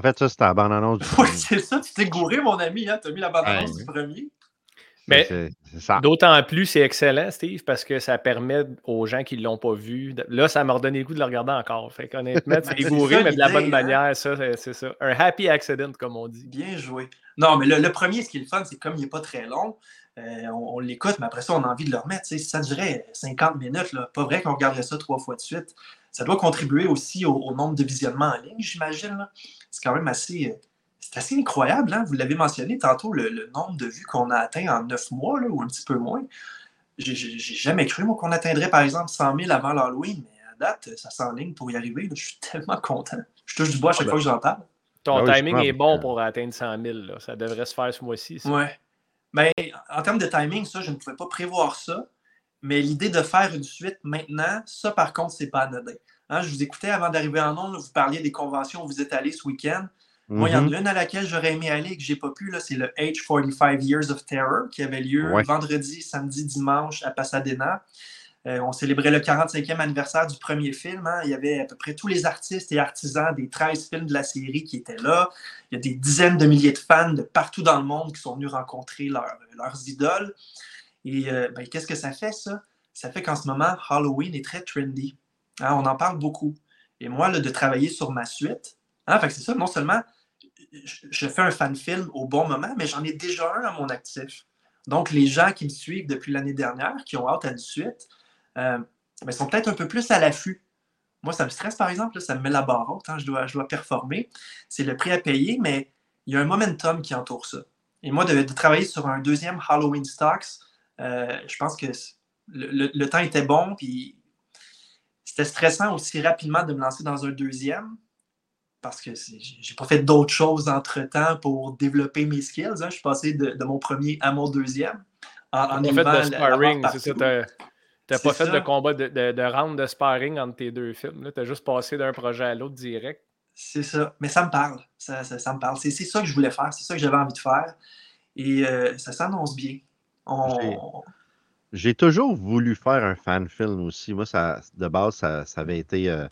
En fait, ça, c'était la bande-annonce du Oui, c'est ça. Tu t'es gouré, mon ami. Hein? Tu as mis la bande-annonce du premier. Mais d'autant plus, c'est excellent, Steve, parce que ça permet aux gens qui ne l'ont pas vu. Là, ça m'a redonné le goût de le regarder encore. Fait qu'honnêtement, [LAUGHS] tu gouré, mais de la bonne hein? manière. Ça, c'est ça. Un happy accident, comme on dit. Bien joué. Non, mais le, premier, ce qui est le fun, c'est comme il n'est pas très long, euh, on, l'écoute, mais après ça, on a envie de le remettre. Si ça durait 50 minutes, là, pas vrai qu'on regarderait ça trois fois de suite. Ça doit contribuer aussi au nombre de visionnements en ligne, j'imagine c'est quand même assez, euh, c'est assez incroyable. Hein? Vous l'avez mentionné tantôt, le, nombre de vues qu'on a atteint en neuf mois, là, ou un petit peu moins. J'ai jamais cru, moi, qu'on atteindrait, par exemple, 100 000 avant l'Halloween, mais à date, ça s'enligne pour y arriver. Je suis [LAUGHS] tellement content. Je touche du bois à chaque ah, fois que j'en parle. Ton ah timing est bon pour atteindre 100 000. Là. Ça devrait se faire ce mois-ci. Oui. Mais en termes de timing, ça, je ne pouvais pas prévoir ça. Mais l'idée de faire une suite maintenant, ça, par contre, c'est pas anodin. Hein, je vous écoutais avant d'arriver en ondes, vous parliez des conventions où vous êtes allé ce week-end. Moi, il y en a mhm. une à laquelle j'aurais aimé aller et que je n'ai pas pu. C'est le H45 Years of Terror qui avait lieu vendredi, samedi, dimanche à Pasadena. Euh, on célébrait le 45e anniversaire du premier film. Hein. Il y avait à peu près tous les artistes et artisans des 13 films de la série qui étaient là. Il y a des dizaines de milliers de fans de partout dans le monde qui sont venus rencontrer leurs idoles. Et euh, ben, qu'est-ce que ça fait, ça? Ça fait qu'en ce moment, Halloween est très trendy. Hein, on en parle beaucoup. Et moi, de travailler sur ma suite, hein, c'est ça, non seulement je fais un fan film au bon moment, mais j'en ai déjà un à mon actif. Donc, les gens qui me suivent depuis l'année dernière, qui ont hâte à une suite, euh, ben, sont peut-être un peu plus à l'affût. Moi, ça me stresse, par exemple, ça me met la barre haute, hein, je, dois, je dois performer. C'est le prix à payer, mais il y a un momentum qui entoure ça. Et moi, de, travailler sur un deuxième Halloween Stocks, euh, je pense que le, temps était bon, puis c'était stressant aussi rapidement de me lancer dans un deuxième parce que j'ai pas fait d'autres choses entre-temps pour développer mes skills. Hein. Je suis passé de, mon premier à mon deuxième. En, en fait de sparring, c'est ça. N'as pas fait de combat de, de, round de sparring entre tes deux films. Tu as juste passé d'un projet à l'autre direct. C'est ça. Mais ça me parle. Ça, ça, me parle. C'est ça que je voulais faire. C'est ça que j'avais envie de faire. Et euh, ça s'annonce bien. On... J'ai toujours voulu faire un fan film aussi. Moi, ça, de base, ça, avait été euh,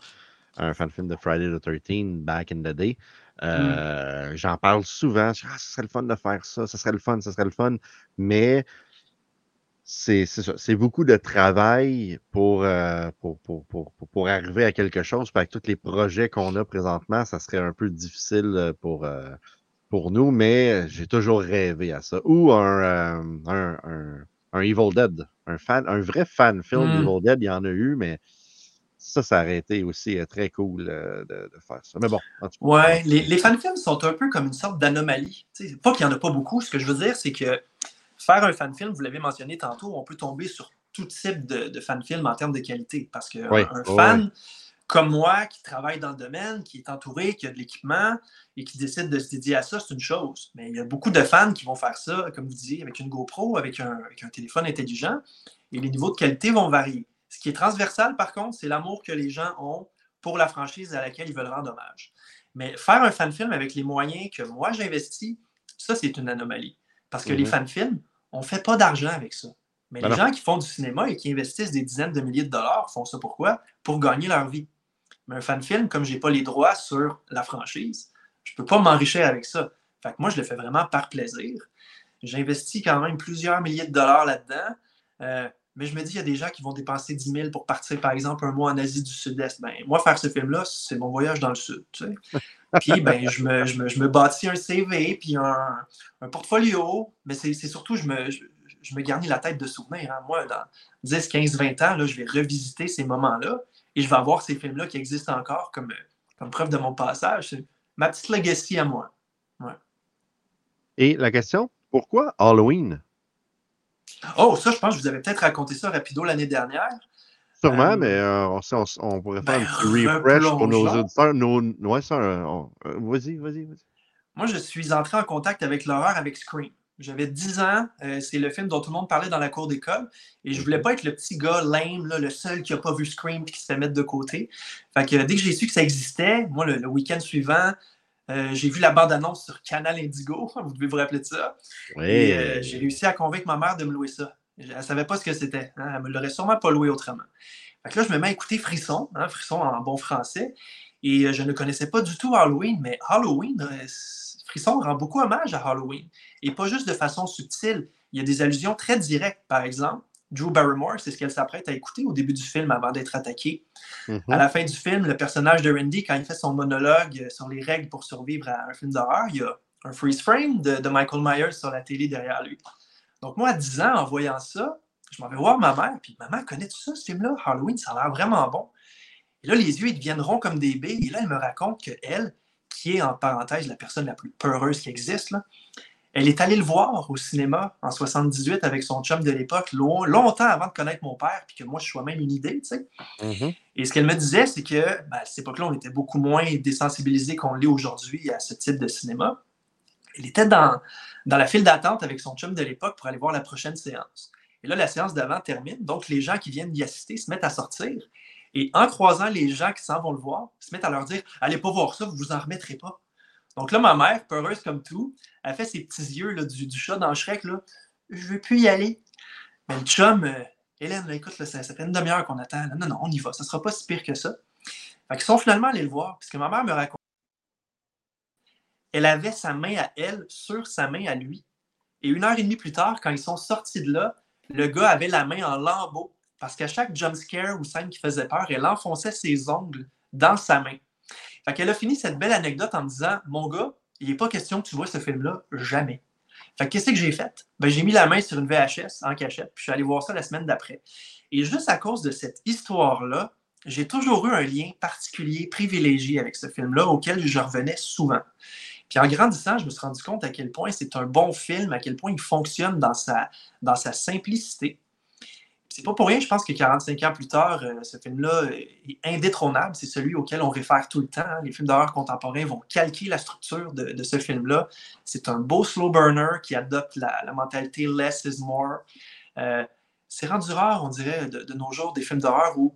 un fan film de Friday the 13 back in the day. Mm. Euh, j'en parle souvent. Je dis, ah, ce serait le fun de faire ça, ce serait le fun, ce serait le fun. Mais c'est beaucoup de travail pour, euh, pour, pour, pour, arriver à quelque chose. avec tous les projets qu'on a présentement, ça serait un peu difficile pour, pour nous, mais j'ai toujours rêvé à ça. Ou un, un un Evil Dead. Un, fan, un vrai fan film d'Evil hmm. Dead, il y en a eu, mais ça, ça aurait été aussi euh, très cool euh, de, de faire ça. Mais bon, en tout cas, Ouais, les, les fanfilms sont un peu comme une sorte d'anomalie. Pas qu'il n'y en a pas beaucoup. Ce que je veux dire, c'est que faire un fanfilm, vous l'avez mentionné tantôt, on peut tomber sur tout type de, de fanfilm en termes de qualité. Parce qu'un Oui, un oui, fan comme moi, qui travaille dans le domaine, qui est entouré, qui a de l'équipement et qui décide de se dédier à ça, c'est une chose. Mais il y a beaucoup de fans qui vont faire ça, comme vous disiez, avec une GoPro, avec un, avec un téléphone intelligent, et les niveaux de qualité vont varier. Ce qui est transversal, par contre, c'est l'amour que les gens ont pour la franchise à laquelle ils veulent rendre hommage. Mais faire un fan-film avec les moyens que moi j'investis, ça, c'est une anomalie. Parce que les Mhm. fan-films, on ne fait pas d'argent avec ça. Mais Ben les non. gens qui font du cinéma et qui investissent des dizaines de milliers de dollars font ça pourquoi? Pour gagner leur vie. Mais un fan-film, comme je n'ai pas les droits sur la franchise, je ne peux pas m'enrichir avec ça. Fait que moi, je le fais vraiment par plaisir. J'investis quand même plusieurs milliers de dollars là-dedans. Euh, mais je me dis, il y a des gens qui vont dépenser 10 000 pour partir, par exemple, un mois en Asie du Sud-Est. Ben, moi, faire ce film-là, c'est mon voyage dans le Sud. tu sais. [LAUGHS] Puis, ben, je, me, je, me, je me bâtis un CV, puis un, un portfolio. Mais c'est surtout, je me, je, je me garnis la tête de souvenirs. hein. Moi, dans 10, 15, 20 ans, là, je vais revisiter ces moments-là et je vais avoir ces films-là qui existent encore comme, comme preuve de mon passage. C'est ma petite legacy à moi. Et la question, pourquoi Halloween? Oh, ça, je pense que je vous avais peut-être raconté ça rapido l'année dernière. Sûrement, Euh, mais euh, on, on pourrait faire ben, un petit refresh pour nos auditeurs. Nos, ouais, ça, euh, vas-y, vas-y, vas-y. Moi, je suis entré en contact avec l'horreur avec Scream. J'avais 10 ans, euh, c'est le film dont tout le monde parlait dans la cour d'école, et je voulais pas être le petit gars lame, là, le seul qui a pas vu Scream et qui se fait mettre de côté. Fait que dès que j'ai su que ça existait, moi, le, le week-end suivant, euh, j'ai vu la bande-annonce sur Canal Indigo, [LAUGHS] vous devez vous rappeler de ça, et Ouais. euh, j'ai réussi à convaincre ma mère de me louer ça. Elle savait pas ce que c'était, hein, elle me l'aurait sûrement pas loué autrement. Fait que là, je me mets à écouter Frisson, hein, Frisson en bon français, et euh, je ne connaissais pas du tout Halloween, mais Halloween, Frisson rend beaucoup hommage à Halloween. Et pas juste de façon subtile. Il y a des allusions très directes. Par exemple, Drew Barrymore, c'est ce qu'elle s'apprête à écouter au début du film avant d'être attaquée. Mhm. À la fin du film, le personnage de Randy, quand il fait son monologue sur les règles pour survivre à un film d'horreur, il y a un freeze frame de, de Michael Myers sur la télé derrière lui. Donc moi, à 10 ans, en voyant ça, je m'en vais voir ma mère, puis maman, connais-tu ça, ce film-là? Halloween, ça a l'air vraiment bon. Et là, les yeux, ils deviennent ronds comme des baies, et là, elle me raconte qu'elle, qui est en parenthèse la personne la plus peureuse qui existe, là, elle est allée le voir au cinéma en 78 avec son chum de l'époque, long- longtemps avant de connaître mon père, puis que moi, je sois même une idée, tu sais. Mhm. Et ce qu'elle me disait, c'est que ben, à cette époque-là, on était beaucoup moins désensibilisés qu'on l'est aujourd'hui à ce type de cinéma. Elle était dans, dans la file d'attente avec son chum de l'époque pour aller voir la prochaine séance. Et là, la séance d'avant termine, donc les gens qui viennent y assister se mettent à sortir. Et en croisant les gens qui s'en vont le voir, se mettent à leur dire Allez pas voir ça, vous vous en remettrez pas. Donc là, ma mère, peureuse comme tout, a fait ses petits yeux là, du, chat dans Shrek là, Je veux plus y aller. Mais le chum, euh, Hélène, écoute, ça, fait une demi-heure qu'on attend. Non, non, on y va. Ça sera pas si pire que ça. Fait sont finalement allés le voir, puisque ma mère me raconte. Elle avait sa main à elle sur sa main à lui. Et une heure et demie plus tard, quand ils sont sortis de là, le gars avait la main en lambeaux. Parce qu'à chaque jump scare ou scène qui faisait peur, elle enfonçait ses ongles dans sa main. Fait qu'elle a fini cette belle anecdote en disant Mon gars, il n'est pas question que tu vois ce film-là jamais. Fait que qu'est-ce que j'ai fait? Ben, j'ai mis la main sur une VHS en cachette, puis je suis allé voir ça la semaine d'après. Et juste à cause de cette histoire-là, j'ai toujours eu un lien particulier, privilégié avec ce film-là, auquel je revenais souvent. Puis en grandissant, je me suis rendu compte à quel point c'est un bon film, à quel point il fonctionne dans sa, dans sa simplicité. C'est pas pour rien, je pense que 45 ans plus tard, euh, ce film-là est indétrônable. C'est celui auquel on réfère tout le temps. Les films d'horreur contemporains vont calquer la structure de, de ce film-là. C'est un beau slow burner qui adopte la, la mentalité less is more. Euh, c'est rendu rare, on dirait, de, de nos jours, des films d'horreur où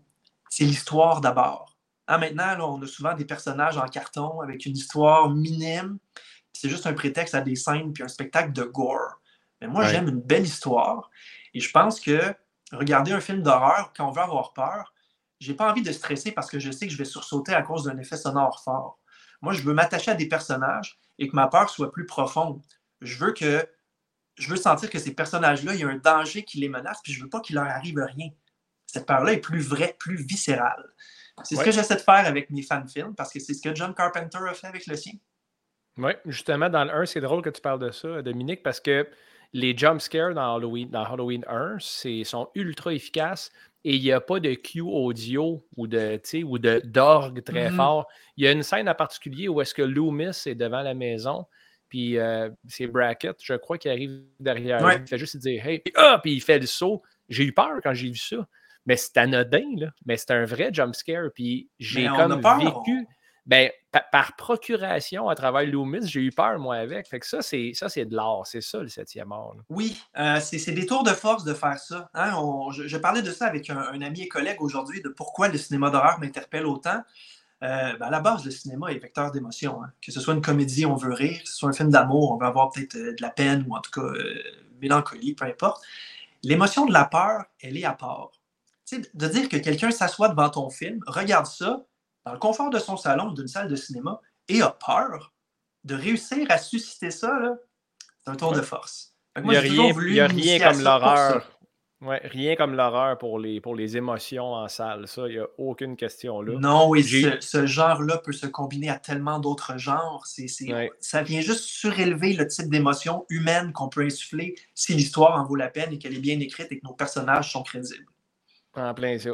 c'est l'histoire d'abord. Hein, maintenant, là, on a souvent des personnages en carton avec une histoire minime. C'est juste un prétexte à des scènes puis un spectacle de gore. Mais moi, Ouais. j'aime une belle histoire. Et je pense que regarder un film d'horreur, quand on veut avoir peur, j'ai pas envie de stresser parce que je sais que je vais sursauter à cause d'un effet sonore fort. Moi, je veux m'attacher à des personnages et que ma peur soit plus profonde. Je veux que je veux sentir que ces personnages-là, il y a un danger qui les menace, puis je veux pas qu'il leur arrive rien. Cette peur-là est plus vraie, plus viscérale. C'est Ouais. ce que j'essaie de faire avec mes fan-films, parce que c'est ce que John Carpenter a fait avec le sien. Oui, justement, dans le 1, c'est drôle que tu parles de ça, Dominique, parce que les jump scares dans Halloween, dans Halloween 1 c'est, sont ultra efficaces et il n'y a pas de cue audio ou de ou de d'orgue très Mhm. fort. Il y a une scène en particulier où est-ce que Loomis est devant la maison, puis euh, c'est Brackett, je crois, qui arrive derrière Ouais. lui. Il fait juste dire Hey, puis, ah, puis il fait le saut. J'ai eu peur quand j'ai vu ça. Mais c'est anodin, là. Mais c'est un vrai jump scare. Puis j'ai comme vécu. Ben, pa- par procuration à travers Loomis, j'ai eu peur, moi, avec. Fait que ça, c'est ça, c'est de l'art. C'est ça, le septième art. Oui, euh, c'est des tours de force de faire ça. hein. Je, parlais de ça avec un, ami et collègue aujourd'hui, de pourquoi le cinéma d'horreur m'interpelle autant. Euh, ben, à la base, le cinéma est vecteur d'émotion. hein. Que ce soit une comédie, on veut rire. Que ce soit un film d'amour, on veut avoir peut-être euh, de la peine ou en tout cas euh, mélancolie, peu importe. L'émotion de la peur, elle est à part. De dire que quelqu'un s'assoit devant ton film, regarde ça, dans le confort de son salon ou d'une salle de cinéma, et a peur, de réussir à susciter ça, c'est un tour de force. Il n'y a rien, voulu il y a m'initier rien à comme l'horreur. Ouais, rien comme l'horreur pour les, pour les émotions en salle. Ça, il n'y a aucune question là. Non, et ce, ce genre-là peut se combiner à tellement d'autres genres. Ouais. Ça vient juste surélever le type d'émotion humaine qu'on peut insuffler si l'histoire en vaut la peine et qu'elle est bien écrite et que nos personnages sont crédibles. En plein ça.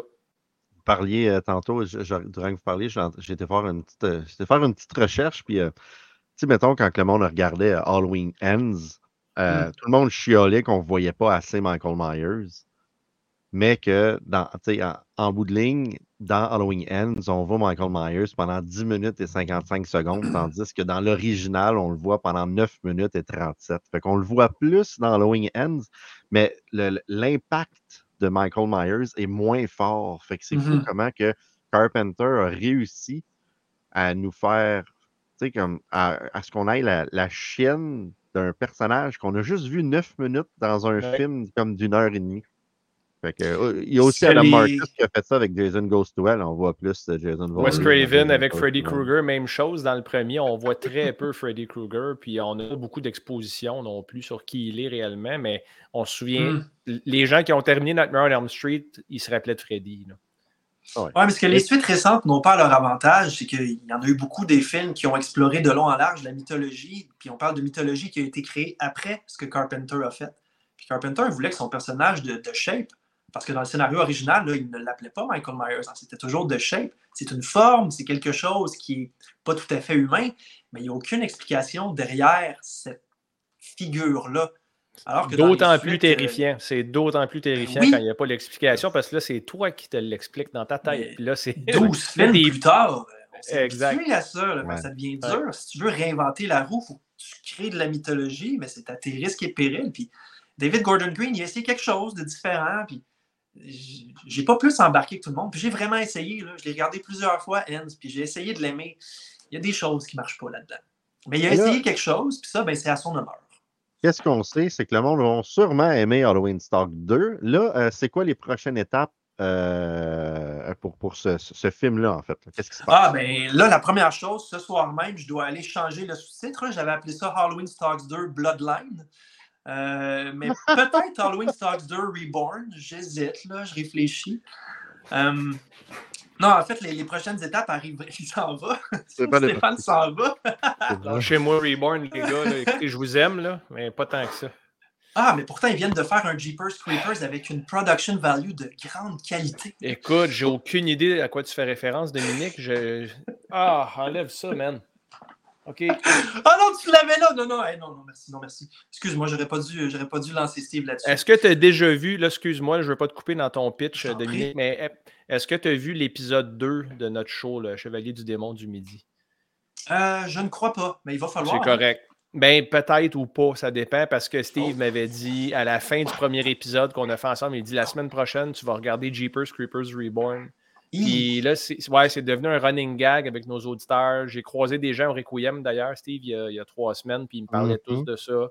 Parliez euh, tantôt, je- je- durant que vous parliez, été faire une petite, euh, j'étais faire une petite recherche, puis, euh, tu sais, mettons, quand le monde regardait euh, Halloween Ends, euh, Mm. tout le monde chiolait qu'on ne voyait pas assez Michael Myers, mais que, dans, tu sais, en, en bout de ligne, dans Halloween Ends, on voit Michael Myers pendant 10 minutes et 55 secondes, [CLEARS THROAT] tandis que dans l'original, on le voit pendant 9 minutes et 37. Fait qu'on le voit plus dans Halloween Ends, mais l'impact de Michael Myers est moins fort. Fait que c'est fou Mhm. comment que Carpenter a réussi à nous faire, tu sais, comme, à, à ce qu'on aille la, la chienne d'un personnage qu'on a juste vu 9 minutes dans un Ouais. film comme d'une heure et demie. Fait que, euh, il y a aussi Adam les- Marcus qui a fait ça avec Jason Goes to Hell. On voit plus euh, Jason Wes Craven avec Freddy. Krueger, même chose. Dans le premier, on voit très peu Freddy Krueger, puis on a pas beaucoup d'exposition non plus sur qui il est réellement, mais on se souvient, Mm. l- les gens qui ont terminé Nightmare on Elm Street, ils se rappelaient de Freddy. là. Oui, mais ce que les suites récentes n'ont pas leur avantage, c'est qu'il y en a eu beaucoup des films qui ont exploré de long en large la mythologie, puis on parle de mythologie qui a été créée après ce que Carpenter a fait. Puis Carpenter voulait que son personnage de, de Shape, parce que dans le scénario original, là, il ne l'appelait pas Michael Myers, hein, c'était toujours de Shape. C'est une forme, c'est quelque chose qui n'est pas tout à fait humain, mais il n'y a aucune explication derrière cette figure-là. D'autant plus suites, euh, terrifiant. C'est d'autant plus terrifiant oui. quand il n'y a pas l'explication, parce que là, c'est toi qui te l'expliques dans ta tête. Puis là, c'est [LAUGHS] 12 [LAUGHS] là, films t'es- plus tard, euh, on s'est Exact. habitué à ça. là, Ouais. Ça devient dur. Si tu veux réinventer la roue, il faut que tu crées de la mythologie, mais c'est à tes risques et périls. Puis David Gordon Green, il a essayé quelque chose de différent. Puis j'ai pas plus embarqué que tout le monde. Puis j'ai vraiment essayé. Là. Je l'ai regardé plusieurs fois, Ends, puis j'ai essayé de l'aimer. Il y a des choses qui marchent pas là-dedans. Mais il a là- essayé quelque chose, puis ça, ben, c'est à son honneur. Qu'est-ce qu'on sait? C'est que le monde va sûrement aimer Halloween Stock 2. Là, euh, c'est quoi les prochaines étapes euh, pour, pour ce, film-là, en fait? Qu'est-ce qui se passe? Ah, ben là, la première chose, ce soir même, je dois aller changer le sous-titre. là. J'avais appelé ça Halloween Stocks 2 Bloodline. Euh, mais peut-être Halloween Stocks 2 Reborn. J'hésite, là, je réfléchis. Euh, non, en fait, les, les prochaines étapes arrivent. [LAUGHS] Il s'en va. C'est pas le- Stéphane s'en va. Chez moi, Reborn, les gars, là, écoutez, je vous aime, là, mais pas tant que ça. Ah, mais pourtant, ils viennent de faire un Jeepers Creepers avec une production value de grande qualité. Écoute, j'ai aucune idée à quoi tu fais référence, Dominique. Je... Ah, enlève ça, man. OK? Ah non, tu l'avais là! Non, non, hey, non, non, merci, non, merci. Excuse-moi, j'aurais pas dû, j'aurais pas dû lancer Steve là-dessus. Est-ce que tu as déjà vu, là, excuse-moi, je ne veux pas te couper dans ton pitch. Dominique, mais eh, est-ce que tu as vu l'épisode 2 de notre show, le Chevalier du démon du midi? Euh, je ne crois pas, mais il va falloir. C'est correct. Ben, peut-être ou pas, ça dépend, parce que Steve m'avait dit à la fin du premier épisode qu'on a fait ensemble, il dit la semaine prochaine, tu vas regarder Jeepers Creepers Reborn. Puis là, c'est ouais, c'est devenu un running gag avec nos auditeurs. J'ai croisé des gens au Requiem d'ailleurs, Steve, il y, a, il y a trois semaines, puis ils me parlaient Mhm. tous de ça.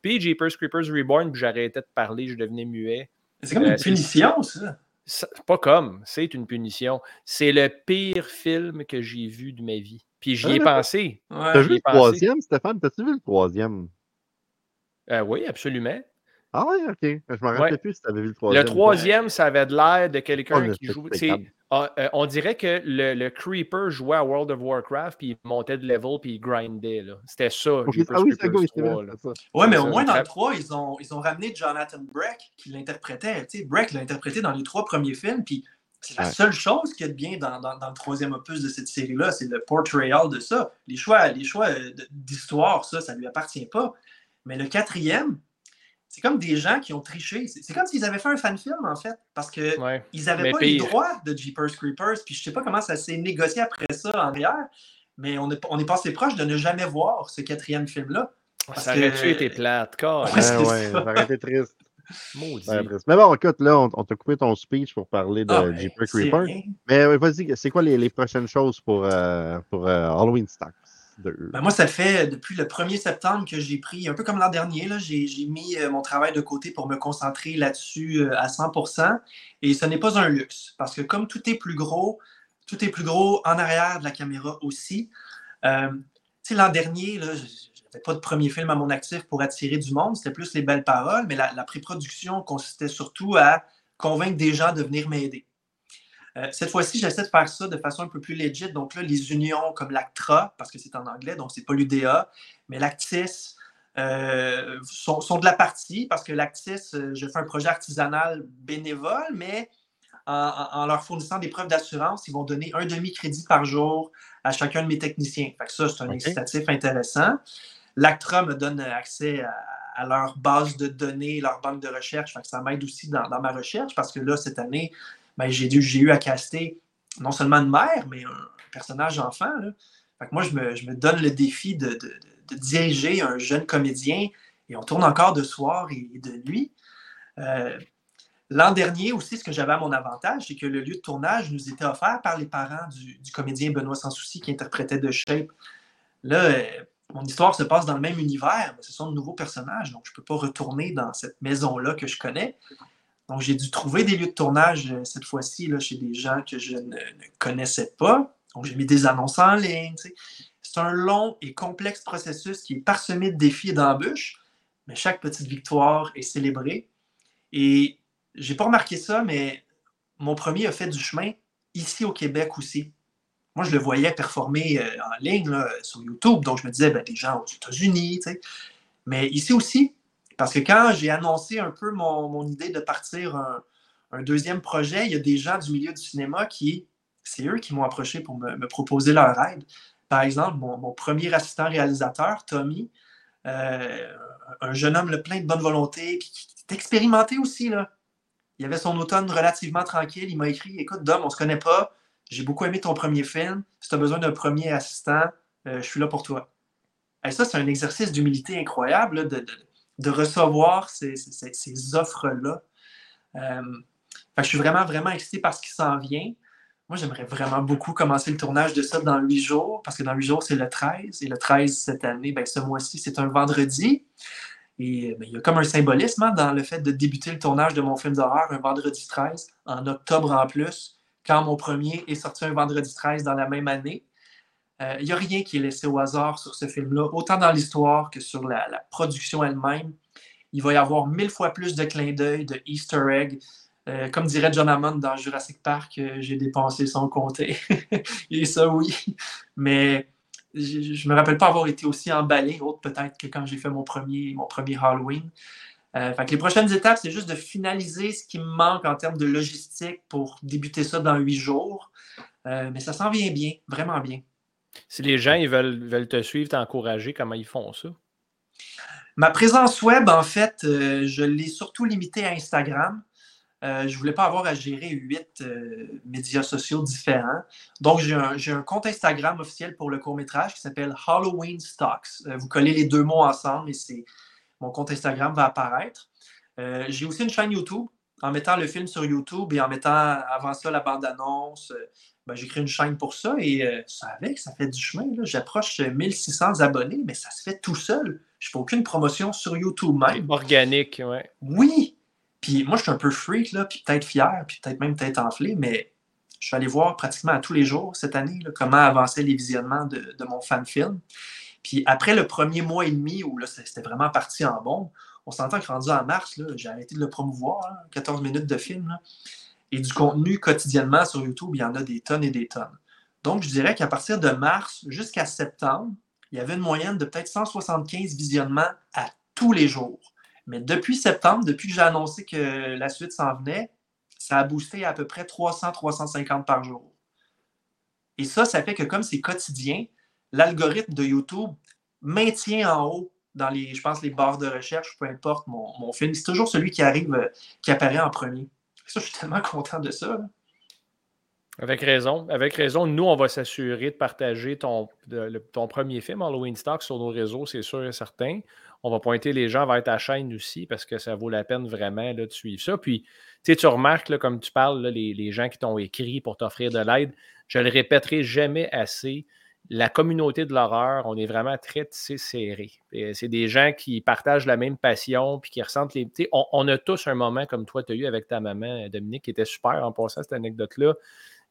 Puis Jeepers Creepers Reborn, puis j'arrêtais de parler, je devenais muet. C'est comme Euh, une punition, ça. Ça- Pas comme, c'est une punition. C'est le pire film que j'ai vu de ma vie. Puis j'y ai Ah, pensé. T'as vu le pensé. troisième, Stéphane? T'as-tu vu le troisième? Euh, oui, absolument. Ah ouais, ok. Je me rappelais Ouais. plus si t'avais vu le troisième. Le troisième, ça avait de l'air de quelqu'un Oh, qui joue. Ah, euh, on dirait que le, le, Creeper jouait à World of Warcraft, puis il montait de level, puis il grindait. C'était ça. ah oui, c'est Ouais, mais au moins dans le 3, ils ont, ils ont ramené Jonathan Breck qui l'interprétait. Breck l'a interprété dans les trois premiers films, puis c'est la seule chose qu'il y a de bien dans, dans, dans, le troisième opus de cette série-là, c'est le portrayal de ça. Les choix, les choix euh, d'histoire, ça, ça lui appartient pas. Mais le quatrième, c'est comme des gens qui ont triché. C'est comme s'ils avaient fait un fan film, en fait, parce qu'ils n'avaient pas les droits de Jeepers Creepers. Puis je sais pas comment ça s'est négocié après ça en arrière, mais on est, on est passé proche de ne jamais voir ce quatrième film-là. Ça aurait-tu été plate, quoi. Ouais, ça aurait été triste. [LAUGHS] Maudit. Mais bon, écoute, là, on, t'a coupé ton speech pour parler de ah, Jeepers Creepers. Mais vas-y, c'est quoi les, les, prochaines choses pour, euh, pour euh, Halloween Ben, moi, ça fait depuis le 1er septembre que j'ai pris, un peu comme l'an dernier, j'ai mis euh, mon travail de côté pour me concentrer là-dessus euh, à 100%. Et ce n'est pas un luxe, parce que comme tout est plus gros, tout est plus gros en arrière de la caméra aussi. Euh, l'an dernier, je n'avais pas de premier film à mon actif pour attirer du monde, c'était plus les belles paroles, mais la, la pré-production consistait surtout à convaincre des gens de venir m'aider. Euh, cette fois-ci, j'essaie de faire ça de façon un peu plus legit. Donc là, les unions comme l'ACTRA, parce que c'est en anglais, donc c'est pas l'UDA, mais l'ACTIS euh, sont, de la partie, parce que l'ACTIS, euh, je fais un projet artisanal bénévole, mais en, leur fournissant des preuves d'assurance, ils vont donner un demi-crédit par jour à chacun de mes techniciens. Fait que ça, c'est un incitatif intéressant. L'ACTRA me donne accès à, leur base de données, leur banque de recherche. Fait que ça m'aide aussi dans, dans, ma recherche parce que là, cette année, ben, j'ai eu à caster non seulement une mère, mais un personnage enfant. moi, je me, donne le défi de, diriger un jeune comédien et on tourne encore de soir et, de nuit. Euh, l'an dernier aussi, ce que j'avais à mon avantage, c'est que le lieu de tournage nous était offert par les parents du, comédien Benoît Sans Souci qui interprétait The Shape. Là, euh, mon histoire se passe dans le même univers, mais ce sont de nouveaux personnages, donc je ne peux pas retourner dans cette maison-là que je connais. Donc, j'ai dû trouver des lieux de tournage euh, cette fois-ci chez des gens que je ne, connaissais pas. Donc, j'ai mis des annonces en ligne. C'est un long et complexe processus qui est parsemé de défis et d'embûches, mais chaque petite victoire est célébrée. Et j'ai pas remarqué ça, mais mon premier a fait du chemin ici au Québec aussi. Moi, je le voyais performer euh, en ligne sur YouTube, donc je me disais, ben, des gens aux États-Unis, mais ici aussi, parce que quand j'ai annoncé un peu mon, idée de partir un, deuxième projet, il y a des gens du milieu du cinéma qui, c'est eux qui m'ont approché pour me, proposer leur aide. Par exemple, mon, premier assistant réalisateur, Tommy, euh, un jeune homme le plein de bonne volonté, qui, qui est expérimenté aussi. Là. Il avait son automne relativement tranquille. Il m'a écrit Écoute, Dom, on ne se connaît pas. J'ai beaucoup aimé ton premier film. Si tu as besoin d'un premier assistant, euh, je suis là pour toi. Et ça, c'est un exercice d'humilité incroyable de, de recevoir ces, offres-là. Euh, je suis vraiment, vraiment excité par ce qui s'en vient. Moi, j'aimerais vraiment beaucoup commencer le tournage de ça dans huit jours, parce que dans huit jours, c'est le 13. Et le 13, cette année, ben, ce mois-ci, c'est un vendredi. Et ben, il y a comme un symbolisme hein, dans le fait de débuter le tournage de mon film d'horreur un vendredi 13, en octobre en plus, quand mon premier est sorti un vendredi 13 dans la même année. Il euh, n'y a rien qui est laissé au hasard sur ce film-là, autant dans l'histoire que sur la, production elle-même. Il va y avoir mille fois plus de clins d'œil, de Easter egg. Euh, comme dirait John Hammond dans Jurassic Park, euh, j'ai dépensé sans compter. [LAUGHS] Et ça, oui. Mais je ne me rappelle pas avoir été aussi emballé, autre peut-être que quand j'ai fait mon premier, mon premier Halloween. les prochaines étapes, c'est juste de finaliser ce qui me manque en termes de logistique pour débuter ça dans huit jours. mais ça s'en vient bien, vraiment bien. Si les gens veulent, te suivre, t'encourager, comment ils font ça? Ma présence web, en fait, euh, je l'ai surtout limitée à Instagram. Euh, je ne voulais pas avoir à gérer huit euh, médias sociaux différents. Donc, j'ai un, compte Instagram officiel pour le court-métrage qui s'appelle Halloween Stocks. vous collez les deux mots ensemble et mon compte Instagram va apparaître. j'ai aussi une chaîne YouTube en mettant le film sur YouTube et en mettant avant ça la bande-annonce, ben, j'ai créé une chaîne pour ça et euh, ça avec, ça fait du chemin. J'approche 1600 abonnés, mais ça se fait tout seul. Je fais aucune promotion sur YouTube même. Organique, ouais. Oui. Puis moi, je suis un peu freak, là, puis peut-être fier, puis peut-être même peut-être enflé, mais je suis allé voir pratiquement à tous les jours cette année comment avançaient les visionnements de, mon fan film. Puis après le premier mois et demi où là, c'était vraiment parti en bombe, on s'entend que rendu en mars, j'ai arrêté de le promouvoir, 14 hein, minutes de film. Et du contenu quotidiennement sur YouTube, il y en a des tonnes et des tonnes. Donc, je dirais qu'à partir de mars jusqu'à septembre, il y avait une moyenne de peut-être 175 visionnements à tous les jours. Mais depuis septembre, depuis que j'ai annoncé que la suite s'en venait, ça a boosté à peu près 300-350 par jour. Et ça, ça fait que comme c'est quotidien, l'algorithme de YouTube maintient en haut dans les, je pense, les barres de recherche, peu importe mon, film. C'est toujours celui qui arrive, euh, qui apparaît en premier. Je suis tellement content de ça. Avec raison. Avec raison. Nous, on va s'assurer de partager ton, premier film, Halloween Stock, sur nos réseaux, c'est sûr et certain. On va pointer les gens vers ta chaîne aussi parce que ça vaut la peine vraiment de suivre ça. Puis, tu remarques, là, comme tu parles, les, les, gens qui t'ont écrit pour t'offrir de l'aide, je le répéterai jamais assez la communauté de l'horreur, on est vraiment très serré. C'est des gens qui partagent la même passion, puis qui ressentent les. On, on, a tous un moment comme toi, tu as eu avec ta maman, Dominique, qui était super en passant cette anecdote-là.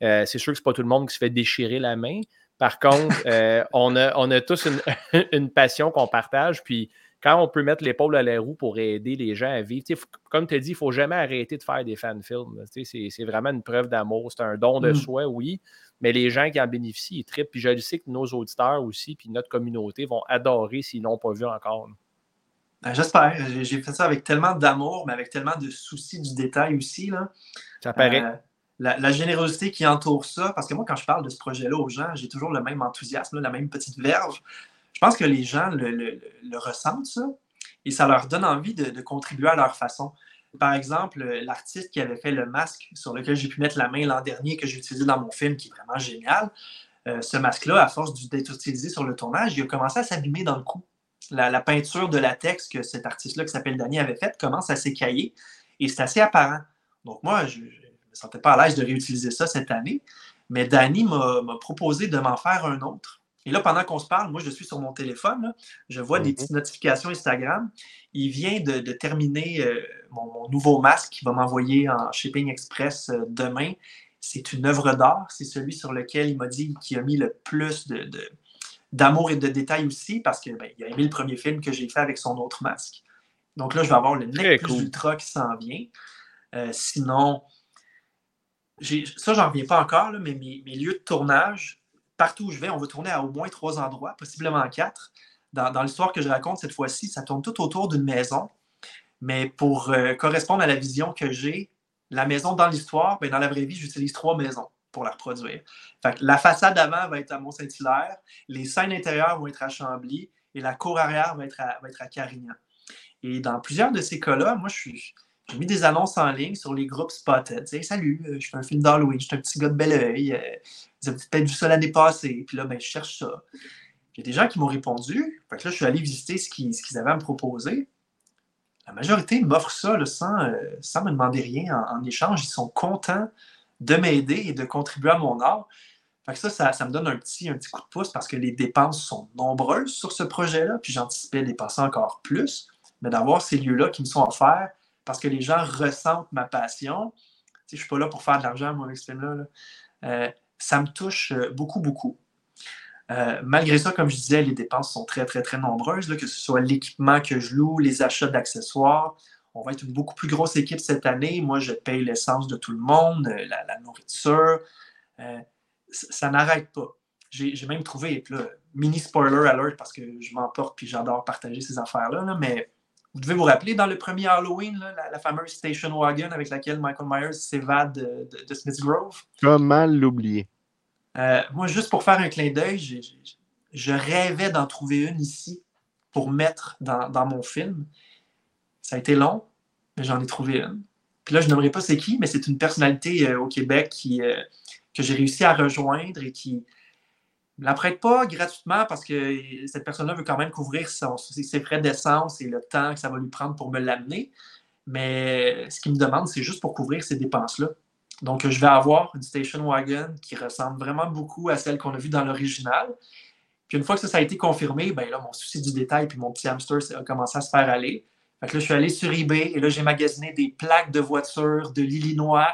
Euh, c'est sûr que ce n'est pas tout le monde qui se fait déchirer la main. Par contre, [LAUGHS] euh, on, a, on a tous une, [LAUGHS] une passion qu'on partage, puis quand on peut mettre l'épaule à la roue pour aider les gens à vivre, comme tu as dit, il ne faut jamais arrêter de faire des fan-films. C'est vraiment une preuve d'amour. C'est un don de mm. soi, oui, mais les gens qui en bénéficient, ils trippent. Puis je sais que nos auditeurs aussi, puis notre communauté vont adorer s'ils n'ont pas vu encore. Ben, j'espère. J'ai fait ça avec tellement d'amour, mais avec tellement de soucis du détail aussi. Là. Ça paraît. Euh, la, générosité qui entoure ça, parce que moi, quand je parle de ce projet-là aux gens, j'ai toujours le même enthousiasme, la même petite verve. Je pense que les gens le, ressentent, ça, et ça leur donne envie de, de contribuer à leur façon. Par exemple, l'artiste qui avait fait le masque sur lequel j'ai pu mettre la main l'an dernier, que j'ai utilisé dans mon film, qui est vraiment génial, euh, ce masque-là, à force d'être utilisé sur le tournage, il a commencé à s'abîmer dans le cou. La, peinture de latex que cet artiste-là, qui s'appelle Danny, avait faite, commence à s'écailler et c'est assez apparent. Donc, moi, je ne me sentais pas à l'aise de réutiliser ça cette année, mais Danny m'a proposé de m'en faire un autre. Et là, pendant qu'on se parle, moi, je suis sur mon téléphone, je vois des mhm. petites notifications Instagram. Il vient de, terminer euh, mon, nouveau masque qu'il va m'envoyer en shipping express euh, demain. C'est une œuvre d'art. C'est celui sur lequel il m'a dit qu'il a mis le plus de, d'amour et de détails aussi parce qu'il ben, a aimé le premier film que j'ai fait avec son autre masque. Donc là, je vais avoir le Nec plus ultra qui s'en vient. Euh, sinon, ça, j'en reviens pas encore, mais mes, lieux de tournage, partout où je vais, on va tourner à au moins trois endroits, possiblement quatre. Dans, l'histoire que je raconte cette fois-ci, ça tourne tout autour d'une maison. Mais pour euh, correspondre à la vision que j'ai, la maison dans l'histoire, ben, dans la vraie vie, j'utilise trois maisons pour la reproduire. la façade avant va être à Mont-Saint-Hilaire, les scènes intérieures vont être à Chambly et la cour arrière va être à, va être à Carignan. Et dans plusieurs de ces cas-là, moi, je suis, j'ai mis des annonces en ligne sur les groupes Spotted. salut, euh, je fais un film d'Halloween, je suis un petit gars de bel oeil. Vous avez peut-être vu ça l'année passée. Puis là, ben, je cherche ça. Il y a des gens qui m'ont répondu. Là, je suis allé visiter ce qu'ils, avaient à me proposer. La majorité m'offre ça sans, euh, sans, me demander rien en, échange. Ils sont contents de m'aider et de contribuer à mon art. Fait que ça, ça, me donne un petit, un petit coup de pouce parce que les dépenses sont nombreuses sur ce projet-là. Puis j'anticipais dépenser encore plus. Mais d'avoir ces lieux-là qui me sont offerts parce que les gens ressentent ma passion. je ne suis pas là pour faire de l'argent, moi, avec ce film-là. Euh, ça me touche euh, beaucoup, beaucoup. Euh, malgré ça, comme je disais, les dépenses sont très, très, très nombreuses, que ce soit l'équipement que je loue, les achats d'accessoires. On va être une beaucoup plus grosse équipe cette année. Moi, je paye l'essence de tout le monde, la, nourriture. ça, n'arrête pas. J'ai même trouvé, là, mini spoiler alert parce que je m'emporte puis j'adore partager ces affaires-là, là, mais vous devez vous rappeler dans le premier Halloween, la, fameuse station wagon avec laquelle Michael Myers s'évade de, de, Smith Grove. Comment l'oublier? Euh, moi, juste pour faire un clin d'œil, je rêvais d'en trouver une ici pour mettre dans, mon film. Ça a été long, mais j'en ai trouvé une. Puis là, je n'aimerais pas c'est qui, mais c'est une personnalité euh, au Québec qui, euh, que j'ai réussi à rejoindre et qui, ne la prête pas gratuitement parce que cette personne-là veut quand même couvrir ses frais d'essence et le temps que ça va lui prendre pour me l'amener. Mais ce qu'il me demande, c'est juste pour couvrir ces dépenses-là. Donc, je vais avoir une station wagon qui ressemble vraiment beaucoup à celle qu'on a vue dans l'original. Puis une fois que ça, a été confirmé, ben là, mon souci du détail puis mon petit hamster a commencé à se faire aller. Fait que là, je suis allé sur eBay et là, j'ai magasiné des plaques de voitures de l'Illinois.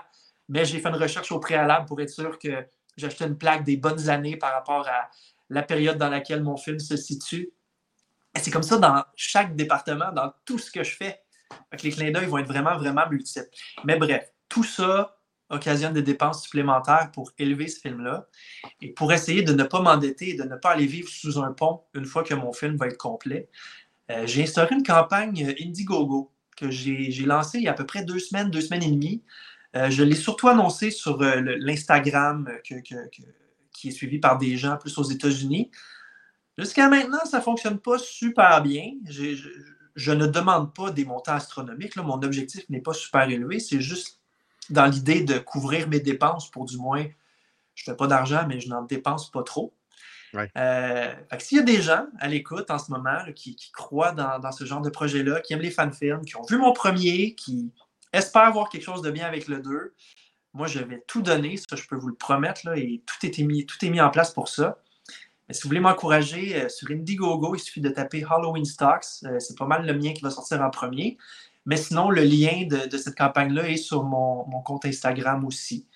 Mais j'ai fait une recherche au préalable pour être sûr que acheté une plaque des bonnes années par rapport à la période dans laquelle mon film se situe. C'est comme ça dans chaque département, dans tout ce que je fais. les clins d'œil vont être vraiment, vraiment multiples. Mais bref, tout ça, occasionne des dépenses supplémentaires pour élever ce film-là et pour essayer de ne pas m'endetter et de ne pas aller vivre sous un pont une fois que mon film va être complet. Euh, j'ai instauré une campagne Indiegogo que j'ai lancée il y a à peu près deux semaines, deux semaines et demie. Euh, je l'ai surtout annoncé sur euh, l'Instagram qui est suivi par des gens plus aux États-Unis. Jusqu'à maintenant, ça ne fonctionne pas super bien. Je, ne demande pas des montants astronomiques. Mon objectif n'est pas super élevé. C'est juste dans l'idée de couvrir mes dépenses pour du moins, je ne fais pas d'argent, mais je n'en dépense pas trop. Euh, s'il y a des gens à l'écoute en ce moment qui, croient dans, ce genre de projet-là, qui aiment les fan-films, qui ont vu mon premier, qui espèrent voir quelque chose de bien avec le 2, moi, je vais tout donner, ça, je peux vous le promettre, et tout, est mis, tout est mis en place pour ça. Mais si vous voulez m'encourager, euh, sur Indiegogo, il suffit de taper Halloween Stocks. Euh, c'est pas mal le mien qui va sortir en premier. Mais sinon, le lien de, cette campagne-là est sur mon, compte Instagram aussi.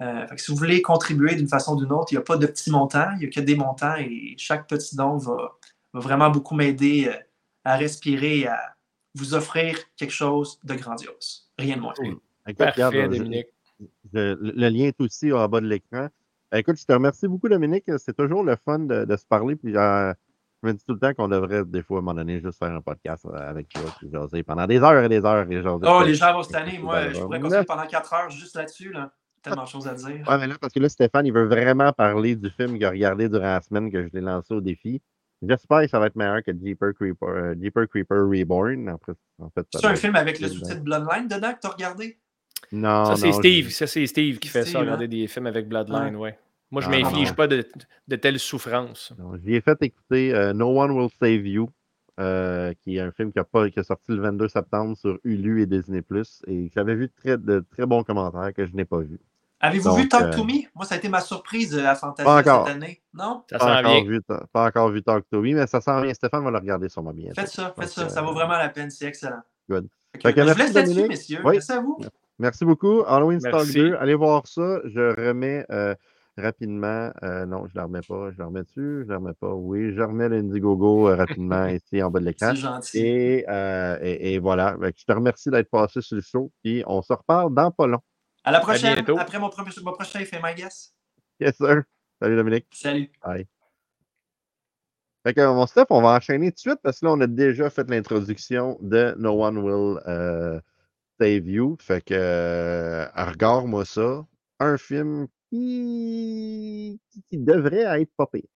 Euh, si vous voulez contribuer d'une façon ou d'une autre, il n'y a pas de petits montants, il n'y a que des montants et chaque petit don va, vraiment beaucoup m'aider à respirer à vous offrir quelque chose de grandiose. Rien de moins. Parfait, Dominique. le lien est aussi en bas de l'écran. Ben, écoute, je te remercie beaucoup, Dominique. C'est toujours le fun de, se parler. Puis, euh, je me dis tout le temps qu'on devrait, des fois, à un moment donné, juste faire un podcast euh, avec toi, puis jaser pendant des heures et des heures. Et oh, les gens vont cette année. Moi, je pourrais continuer pendant quatre heures juste là-dessus. Là. Tellement de choses à dire. Ouais, mais là, parce que là, Stéphane, il veut vraiment parler du film qu'il a regardé durant la semaine que je l'ai lancé au défi. J'espère que ça va être meilleur que Deeper Creeper, euh, Creeper Reborn. En fait, c'est un film avec le sous-titre Bloodline dedans que tu as regardé? Non, ça, c'est Steve. Ça, c'est Steve qui fait ça, hein? regarder des films avec Bloodline, ouais. Moi, je ne ah, m'inflige pas de, de telles souffrances. J'y ai fait écouter euh, No One Will Save You, euh, qui est un film qui, a pas, qui est sorti le 22 septembre sur Hulu et Disney+. Et j'avais vu très, de très bons commentaires que je n'ai pas vus. Avez-vous vu Talk to euh, Me? Moi, ça a été ma surprise à Fantasy cette année. Non? Ça pas, encore vu, pas encore vu Talk to Me, mais ça sent bien. Stéphane va le regarder sur ma bien. Faites ça, faites ça. Ça vaut vraiment la peine. C'est excellent. Good. je vous laisse là-dessus, messieurs. Merci à vous. Merci beaucoup. Halloween Stock 2, allez voir ça. Je remets euh, rapidement. Euh, non, je ne la remets pas. Je la remets dessus. Je ne la remets pas. Oui, je remets l'Indiegogo euh, rapidement [LAUGHS] ici en bas de l'écran. C'est gentil. Et, et, voilà. Je te remercie d'être passé sur le show. Puis on se reparle dans pas long. À la prochaine. après mon, mon prochain fait my guess. Yes, sir. Salut Dominique. Salut. Bye. Fait que mon Steph, on va enchaîner tout de suite parce que là, on a déjà fait l'introduction de No One Will Save You. Fait que, euh, regarde-moi ça. Un film qui, qui devrait être popé.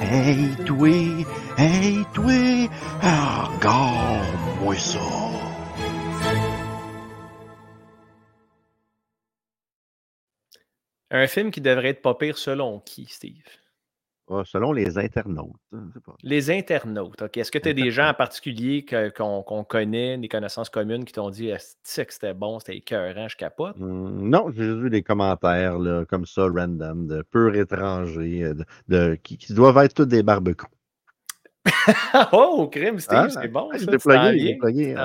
Hey, toi! Hey, toi! Regarde-moi ça! Un film qui devrait être pas pire selon qui, Steve? selon les internautes. Hein, les internautes, OK. Est-ce que tu as des gens en particulier qu'on connaît, des connaissances communes qui t'ont dit que c'était bon, c'était écœurant, je capote? Mmh, non, j'ai juste vu des commentaires là, comme ça, random, de purs étrangers, euh, de, qui, doivent être tous des barbecues. [LAUGHS] oh, crime, Steve, ah, c'est bon. Je l'ai plugué.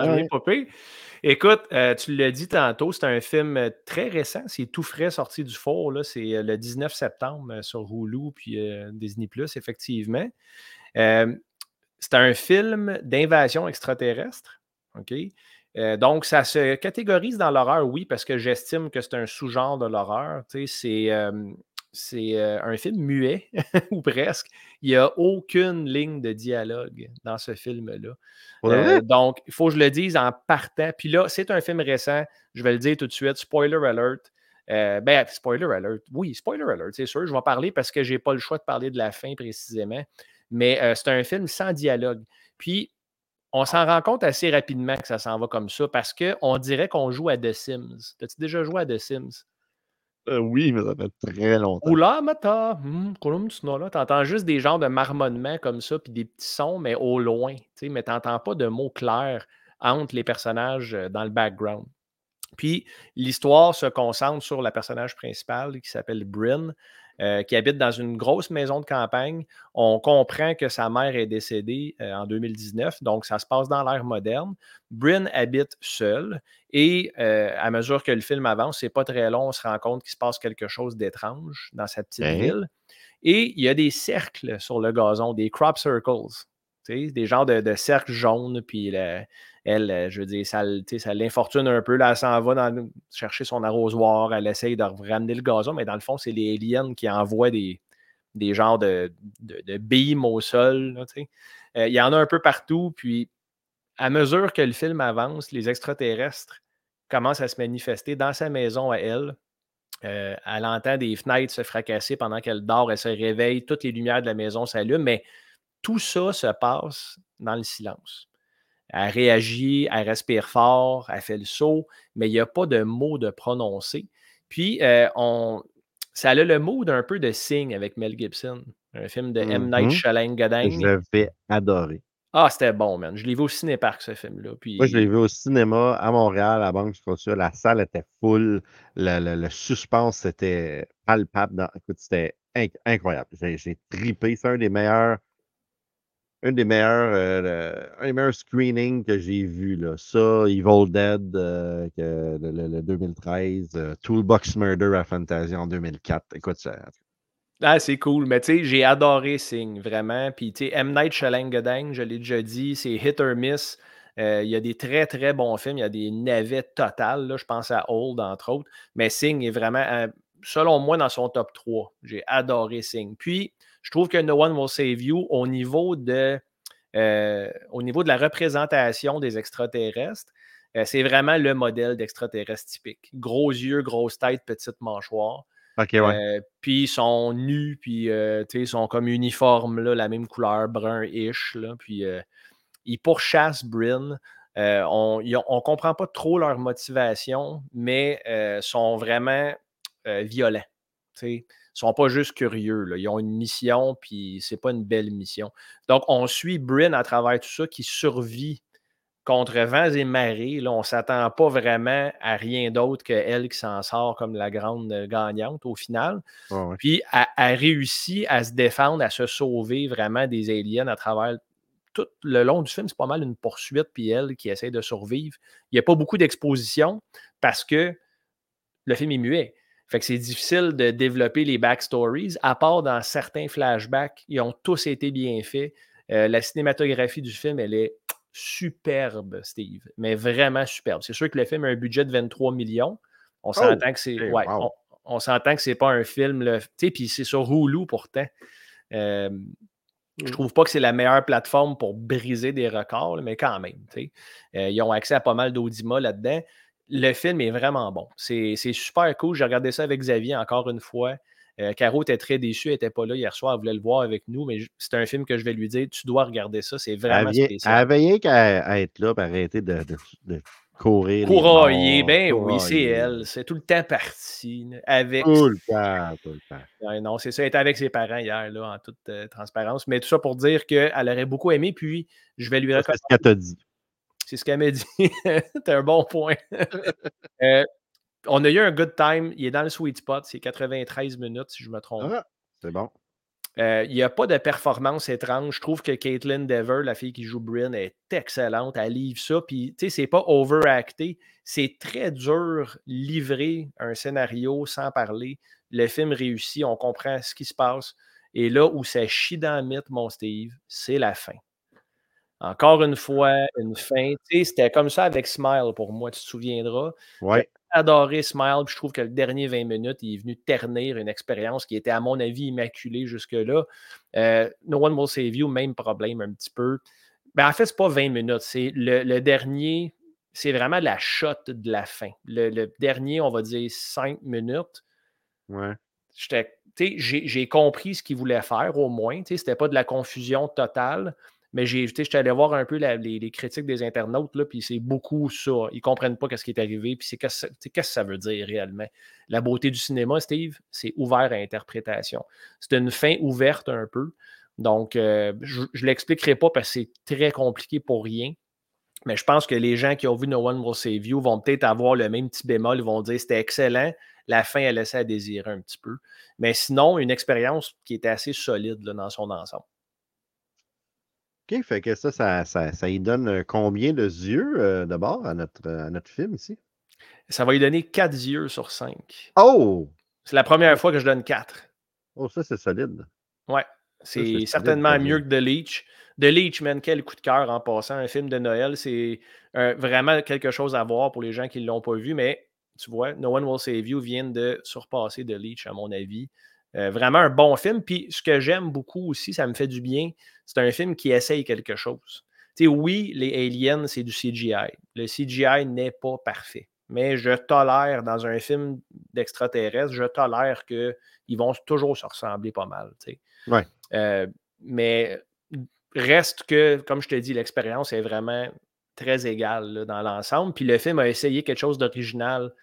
Écoute, euh, tu l'as dit tantôt, c'est un film euh, très récent, c'est tout frais sorti du four. C'est euh, le 19 septembre sur Hulu puis Disney Plus, effectivement. c'est un film d'invasion extraterrestre. OK? donc, ça se catégorise dans l'horreur, oui, parce que j'estime que c'est un sous-genre de l'horreur. C'est c'est un film muet, [LAUGHS] ou presque. Il n'y a aucune ligne de dialogue dans ce film-là. donc, il faut que je le dise en partant. Puis là, c'est un film récent. Je vais le dire tout de suite. Spoiler alert. ben, spoiler alert. Oui, spoiler alert, c'est sûr. Je vais en parler parce que je n'ai pas le choix de parler de la fin précisément. Mais c'est un film sans dialogue. Puis, on s'en rend compte assez rapidement que ça s'en va comme ça parce qu'on dirait qu'on joue à The Sims. As-tu déjà joué à The Sims? Euh, oui, mais ça fait très longtemps. Oula, Mata, hmm, tu entends juste des genres de marmonnements comme ça, puis des petits sons, mais au loin. Mais tu n'entends pas de mots clairs entre les personnages euh, dans le background. Puis l'histoire se concentre sur la personnage principale qui s'appelle Bryn, euh, qui habite dans une grosse maison de campagne. On comprend que sa mère est décédée euh, en 2019, donc ça se passe dans l'ère moderne. Bryn habite seul et euh, à mesure que le film avance, c'est pas très long, on se rend compte qu'il se passe quelque chose d'étrange dans cette petite hein? ville. Et il y a des cercles sur le gazon, des crop circles, des genres de, cercles jaunes, puis elle, euh, je veux dire, ça, l'infortune un peu. Là, elle s'en va chercher son arrosoir, elle essaye de ramener le gazon, mais dans le fond, c'est les aliens qui envoient des, des genres de, de, au sol. il y en a un peu partout, puis à mesure que le film avance, les extraterrestres commencent à se manifester dans sa maison à elle. Euh, elle entend des fenêtres se fracasser pendant qu'elle dort, elle se réveille, toutes les lumières de la maison s'allument, mais tout ça se passe dans le silence. Elle réagit, elle respire fort, elle fait le saut, mais il n'y a pas de mots de prononcer. Puis, euh, on, ça a le mot d'un peu de signe avec Mel Gibson, un film de M. Night mm Je vais adorer. Ah, c'était bon, man. Je l'ai vu au cinéparc, ce film-là. Puis... Moi, je l'ai vu au cinéma à Montréal, à Banque Scotia. La salle était full. Le, suspense, c'était palpable. Écoute, c'était incroyable. J'ai tripé. C'est un des meilleurs. Un des meilleurs, euh, un des meilleurs screenings que j'ai vu. Là. Ça, Evil Dead, euh, le, 2013, euh, Toolbox Murder à Fantasy en 2004. Écoute, ça, ah, c'est cool. Mais tu sais, j'ai adoré Sing, vraiment. Puis tu sais, M. Night Shyamalan, je l'ai déjà dit, c'est hit or miss. Il y a des très, très bons films. Il y a des navets totales. Là. Je pense à Old, entre autres. Mais Sing est vraiment, selon moi, dans son top 3. J'ai adoré Sing. Puis, je trouve que No One Will Save You, au niveau de, euh, au niveau de la représentation des extraterrestres, c'est vraiment le modèle d'extraterrestre typique. Gros yeux, grosse tête, petite mâchoire. Euh, puis ils sont nus, puis euh, ils sont comme uniformes, là, la même couleur, brun-ish. Puis euh, ils pourchassent Bryn. on ne comprend pas trop leur motivation, mais sont vraiment violents. Sont pas juste curieux. Là. Ils ont une mission, puis c'est pas une belle mission. Donc, on suit Bryn à travers tout ça qui survit contre vents et marées, là, on ne s'attend pas vraiment à rien d'autre qu'elle qui s'en sort comme la grande euh, gagnante au final. Puis elle, a réussi à se défendre, à se sauver vraiment des aliens à travers tout le long du film. C'est pas mal une poursuite, puis elle qui essaie de survivre. Il n'y a pas beaucoup d'exposition parce que le film est muet. Fait que c'est difficile de développer les backstories, à part dans certains flashbacks. Ils ont tous été bien faits. Euh, la cinématographie du film, elle est superbe, Steve, mais vraiment superbe. C'est sûr que le film a un budget de 23 millions. On oh! s'entend que c'est. Ouais, on, s'entend que c'est pas un film. Puis c'est sur Hulu pourtant. Euh, je mmh. trouve pas que c'est la meilleure plateforme pour briser des records, mais quand même. Euh, ils ont accès à pas mal d'audima là-dedans. Le film est vraiment bon. C'est super cool. J'ai regardé ça avec Xavier encore une fois. Euh, Caro était très déçue, elle n'était pas là hier soir, elle voulait le voir avec nous, mais c'est un film que je vais lui dire tu dois regarder ça, c'est vraiment spécial. Elle avait rien qu'à être là, pour arrêter de, courir. Courailler, ben oui, c'est elle. C'est tout le temps parti. Avec... Tout le temps, tout le temps. non, c'est ça. Elle était avec ses parents hier, là, en toute euh, transparence. Mais tout ça pour dire qu'elle aurait beaucoup aimé, puis je vais lui recommander. C'est ce qu'elle t'a dit. C'est ce qu'elle m'a dit. [LAUGHS] c'est un bon point. [LAUGHS] euh, on a eu un good time. Il est dans le sweet spot. C'est 93 minutes, si je me trompe. Ah, c'est bon. Euh, il n'y a pas de performance étrange. Je trouve que Caitlin Dever, la fille qui joue Bryn, est excellente. Elle livre ça. Puis, tu sais, c'est pas overacté. C'est très dur livrer un scénario sans parler. Le film réussit. On comprend ce qui se passe. Et là où ça chie dans le mythe, mon Steve, c'est la fin. Encore une fois, une fin. C'était comme ça avec Smile pour moi, tu te souviendras. Ouais adoré Smile. je trouve que le dernier 20 minutes, il est venu ternir une expérience qui était, à mon avis, immaculée jusque-là. Euh, no One Will Save You, même problème un petit peu. Mais ben, en fait, ce n'est pas 20 minutes. C'est le, dernier, c'est vraiment la shot de la fin. Le, dernier, on va dire 5 minutes. Ouais. J'ai compris ce qu'il voulait faire au moins. Ce n'était pas de la confusion totale. Mais j'ai, j'étais allé voir un peu les, critiques des internautes, là, puis c'est beaucoup ça. Ils ne comprennent pas ce qui est arrivé, puis c'est qu'est-ce que ça veut dire réellement. La beauté du cinéma, Steve, c'est ouvert à interprétation. C'est une fin ouverte un peu. Donc, euh, je ne l'expliquerai pas parce que c'est très compliqué pour rien. Mais je pense que les gens qui ont vu No One Will Save You vont peut-être avoir le même petit bémol. Ils vont dire c'était excellent. La fin, elle laissait à désirer un petit peu. Mais sinon, une expérience qui était assez solide dans son ensemble. OK, fait que ça, ça, ça, ça y donne euh, combien de yeux euh, d'abord à notre, à notre film ici? Ça va lui donner 4 yeux sur 5. Oh! C'est la première fois que je donne 4. Oh, ça, c'est solide. Ouais. C'est certainement mieux que The Leech. The Leech, man, quel coup de cœur en passant. Un film de Noël, c'est euh, vraiment quelque chose à voir pour les gens qui ne l'ont pas vu, mais tu vois, No One Will Save You vient de surpasser The Leech, à mon avis. Euh, vraiment un bon film. Puis ce que j'aime beaucoup aussi, ça me fait du bien, c'est un film qui essaye quelque chose. Tu sais, oui, les aliens, c'est du CGI. Le CGI n'est pas parfait. Mais je tolère dans un film d'extraterrestre, je tolère qu'ils vont toujours se ressembler pas mal. Tu sais. Ouais. Euh, mais reste que, comme je te dis, l'expérience est vraiment très égale là, dans l'ensemble. Puis le film a essayé quelque chose d'original.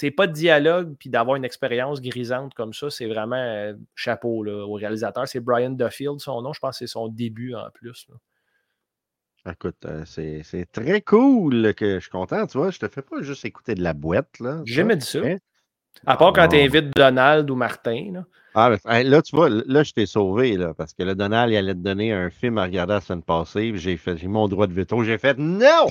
C'est pas de dialogue, puis d'avoir une expérience grisante comme ça, c'est vraiment euh, chapeau là, au réalisateur. C'est Brian Duffield, son nom. Je pense que c'est son début en plus. là. Écoute, euh, c'est très cool que je suis content, tu vois. Je te fais pas juste écouter de la boîte, là. J'ai jamais dit ça. hein? À part quand Ah. tu invites Donald ou Martin. là. Ah, ben, là, tu vois, là, je t'ai sauvé, là, parce que le Donald, il allait te donner un film à regarder la semaine passée, j'ai fait, j'ai mon droit de veto, j'ai fait non!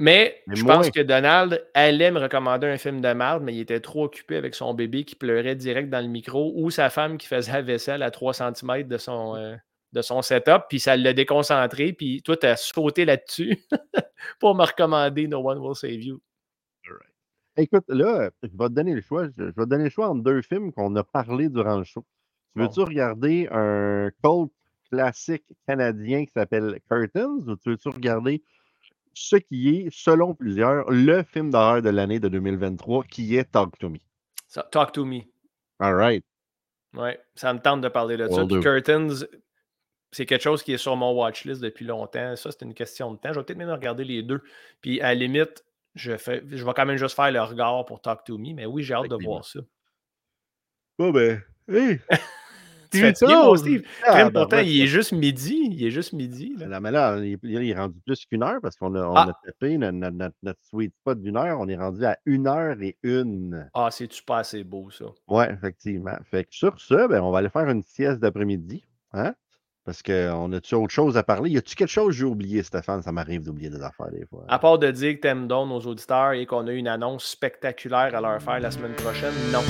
Mais, Mais je pense que Donald allait me recommander un film de merde, mais il était trop occupé avec son bébé qui pleurait direct dans le micro ou sa femme qui faisait la vaisselle à 3 cm de son, euh, de son setup, puis ça l'a déconcentré, puis toi, tu as sauté là-dessus [LAUGHS] pour me recommander No One Will Save You. Écoute, là, je vais te donner le choix. Je vais te donner le choix entre deux films qu'on a parlé durant le show. Tu veux-tu regarder un cult classique canadien qui s'appelle Curtains ou tu veux-tu regarder ce qui est, selon plusieurs, le film d'horreur de l'année de 2023 qui est Talk to Me? Ça, Talk to me. All right. Ouais, ça me tente de parler de ça. Curtains, c'est quelque chose qui est sur mon watchlist depuis longtemps. Ça, c'est une question de temps. Je vais peut-être même regarder les deux. Puis à la limite, je, fais, je vais quand même juste faire le regard pour Talk to Me. Mais oui, j'ai hâte de voir ça. Bon, ben, hey! [LAUGHS] Tu fatigué, mon Steve? ah, ben, pourtant, ouais, il est juste midi. Il est juste midi. là. Non, mais là, il, il est rendu plus qu'une heure parce qu'on a, on Ah. a tapé notre, notre- notre- notre sweet spot d'une heure. On est rendu à une heure et une. Ah, c'est-tu pas assez beau, ça? Oui, effectivement. Fait que sur ça, ben, on va aller faire une sieste d'après-midi. Hein? Parce qu'on a-tu autre chose à parler? Y a-tu quelque chose que j'ai oublié, Stéphane? Ça m'arrive d'oublier des affaires des fois. À part de dire que t'aimes donc nos auditeurs et qu'on a une annonce spectaculaire à leur faire la semaine prochaine, non.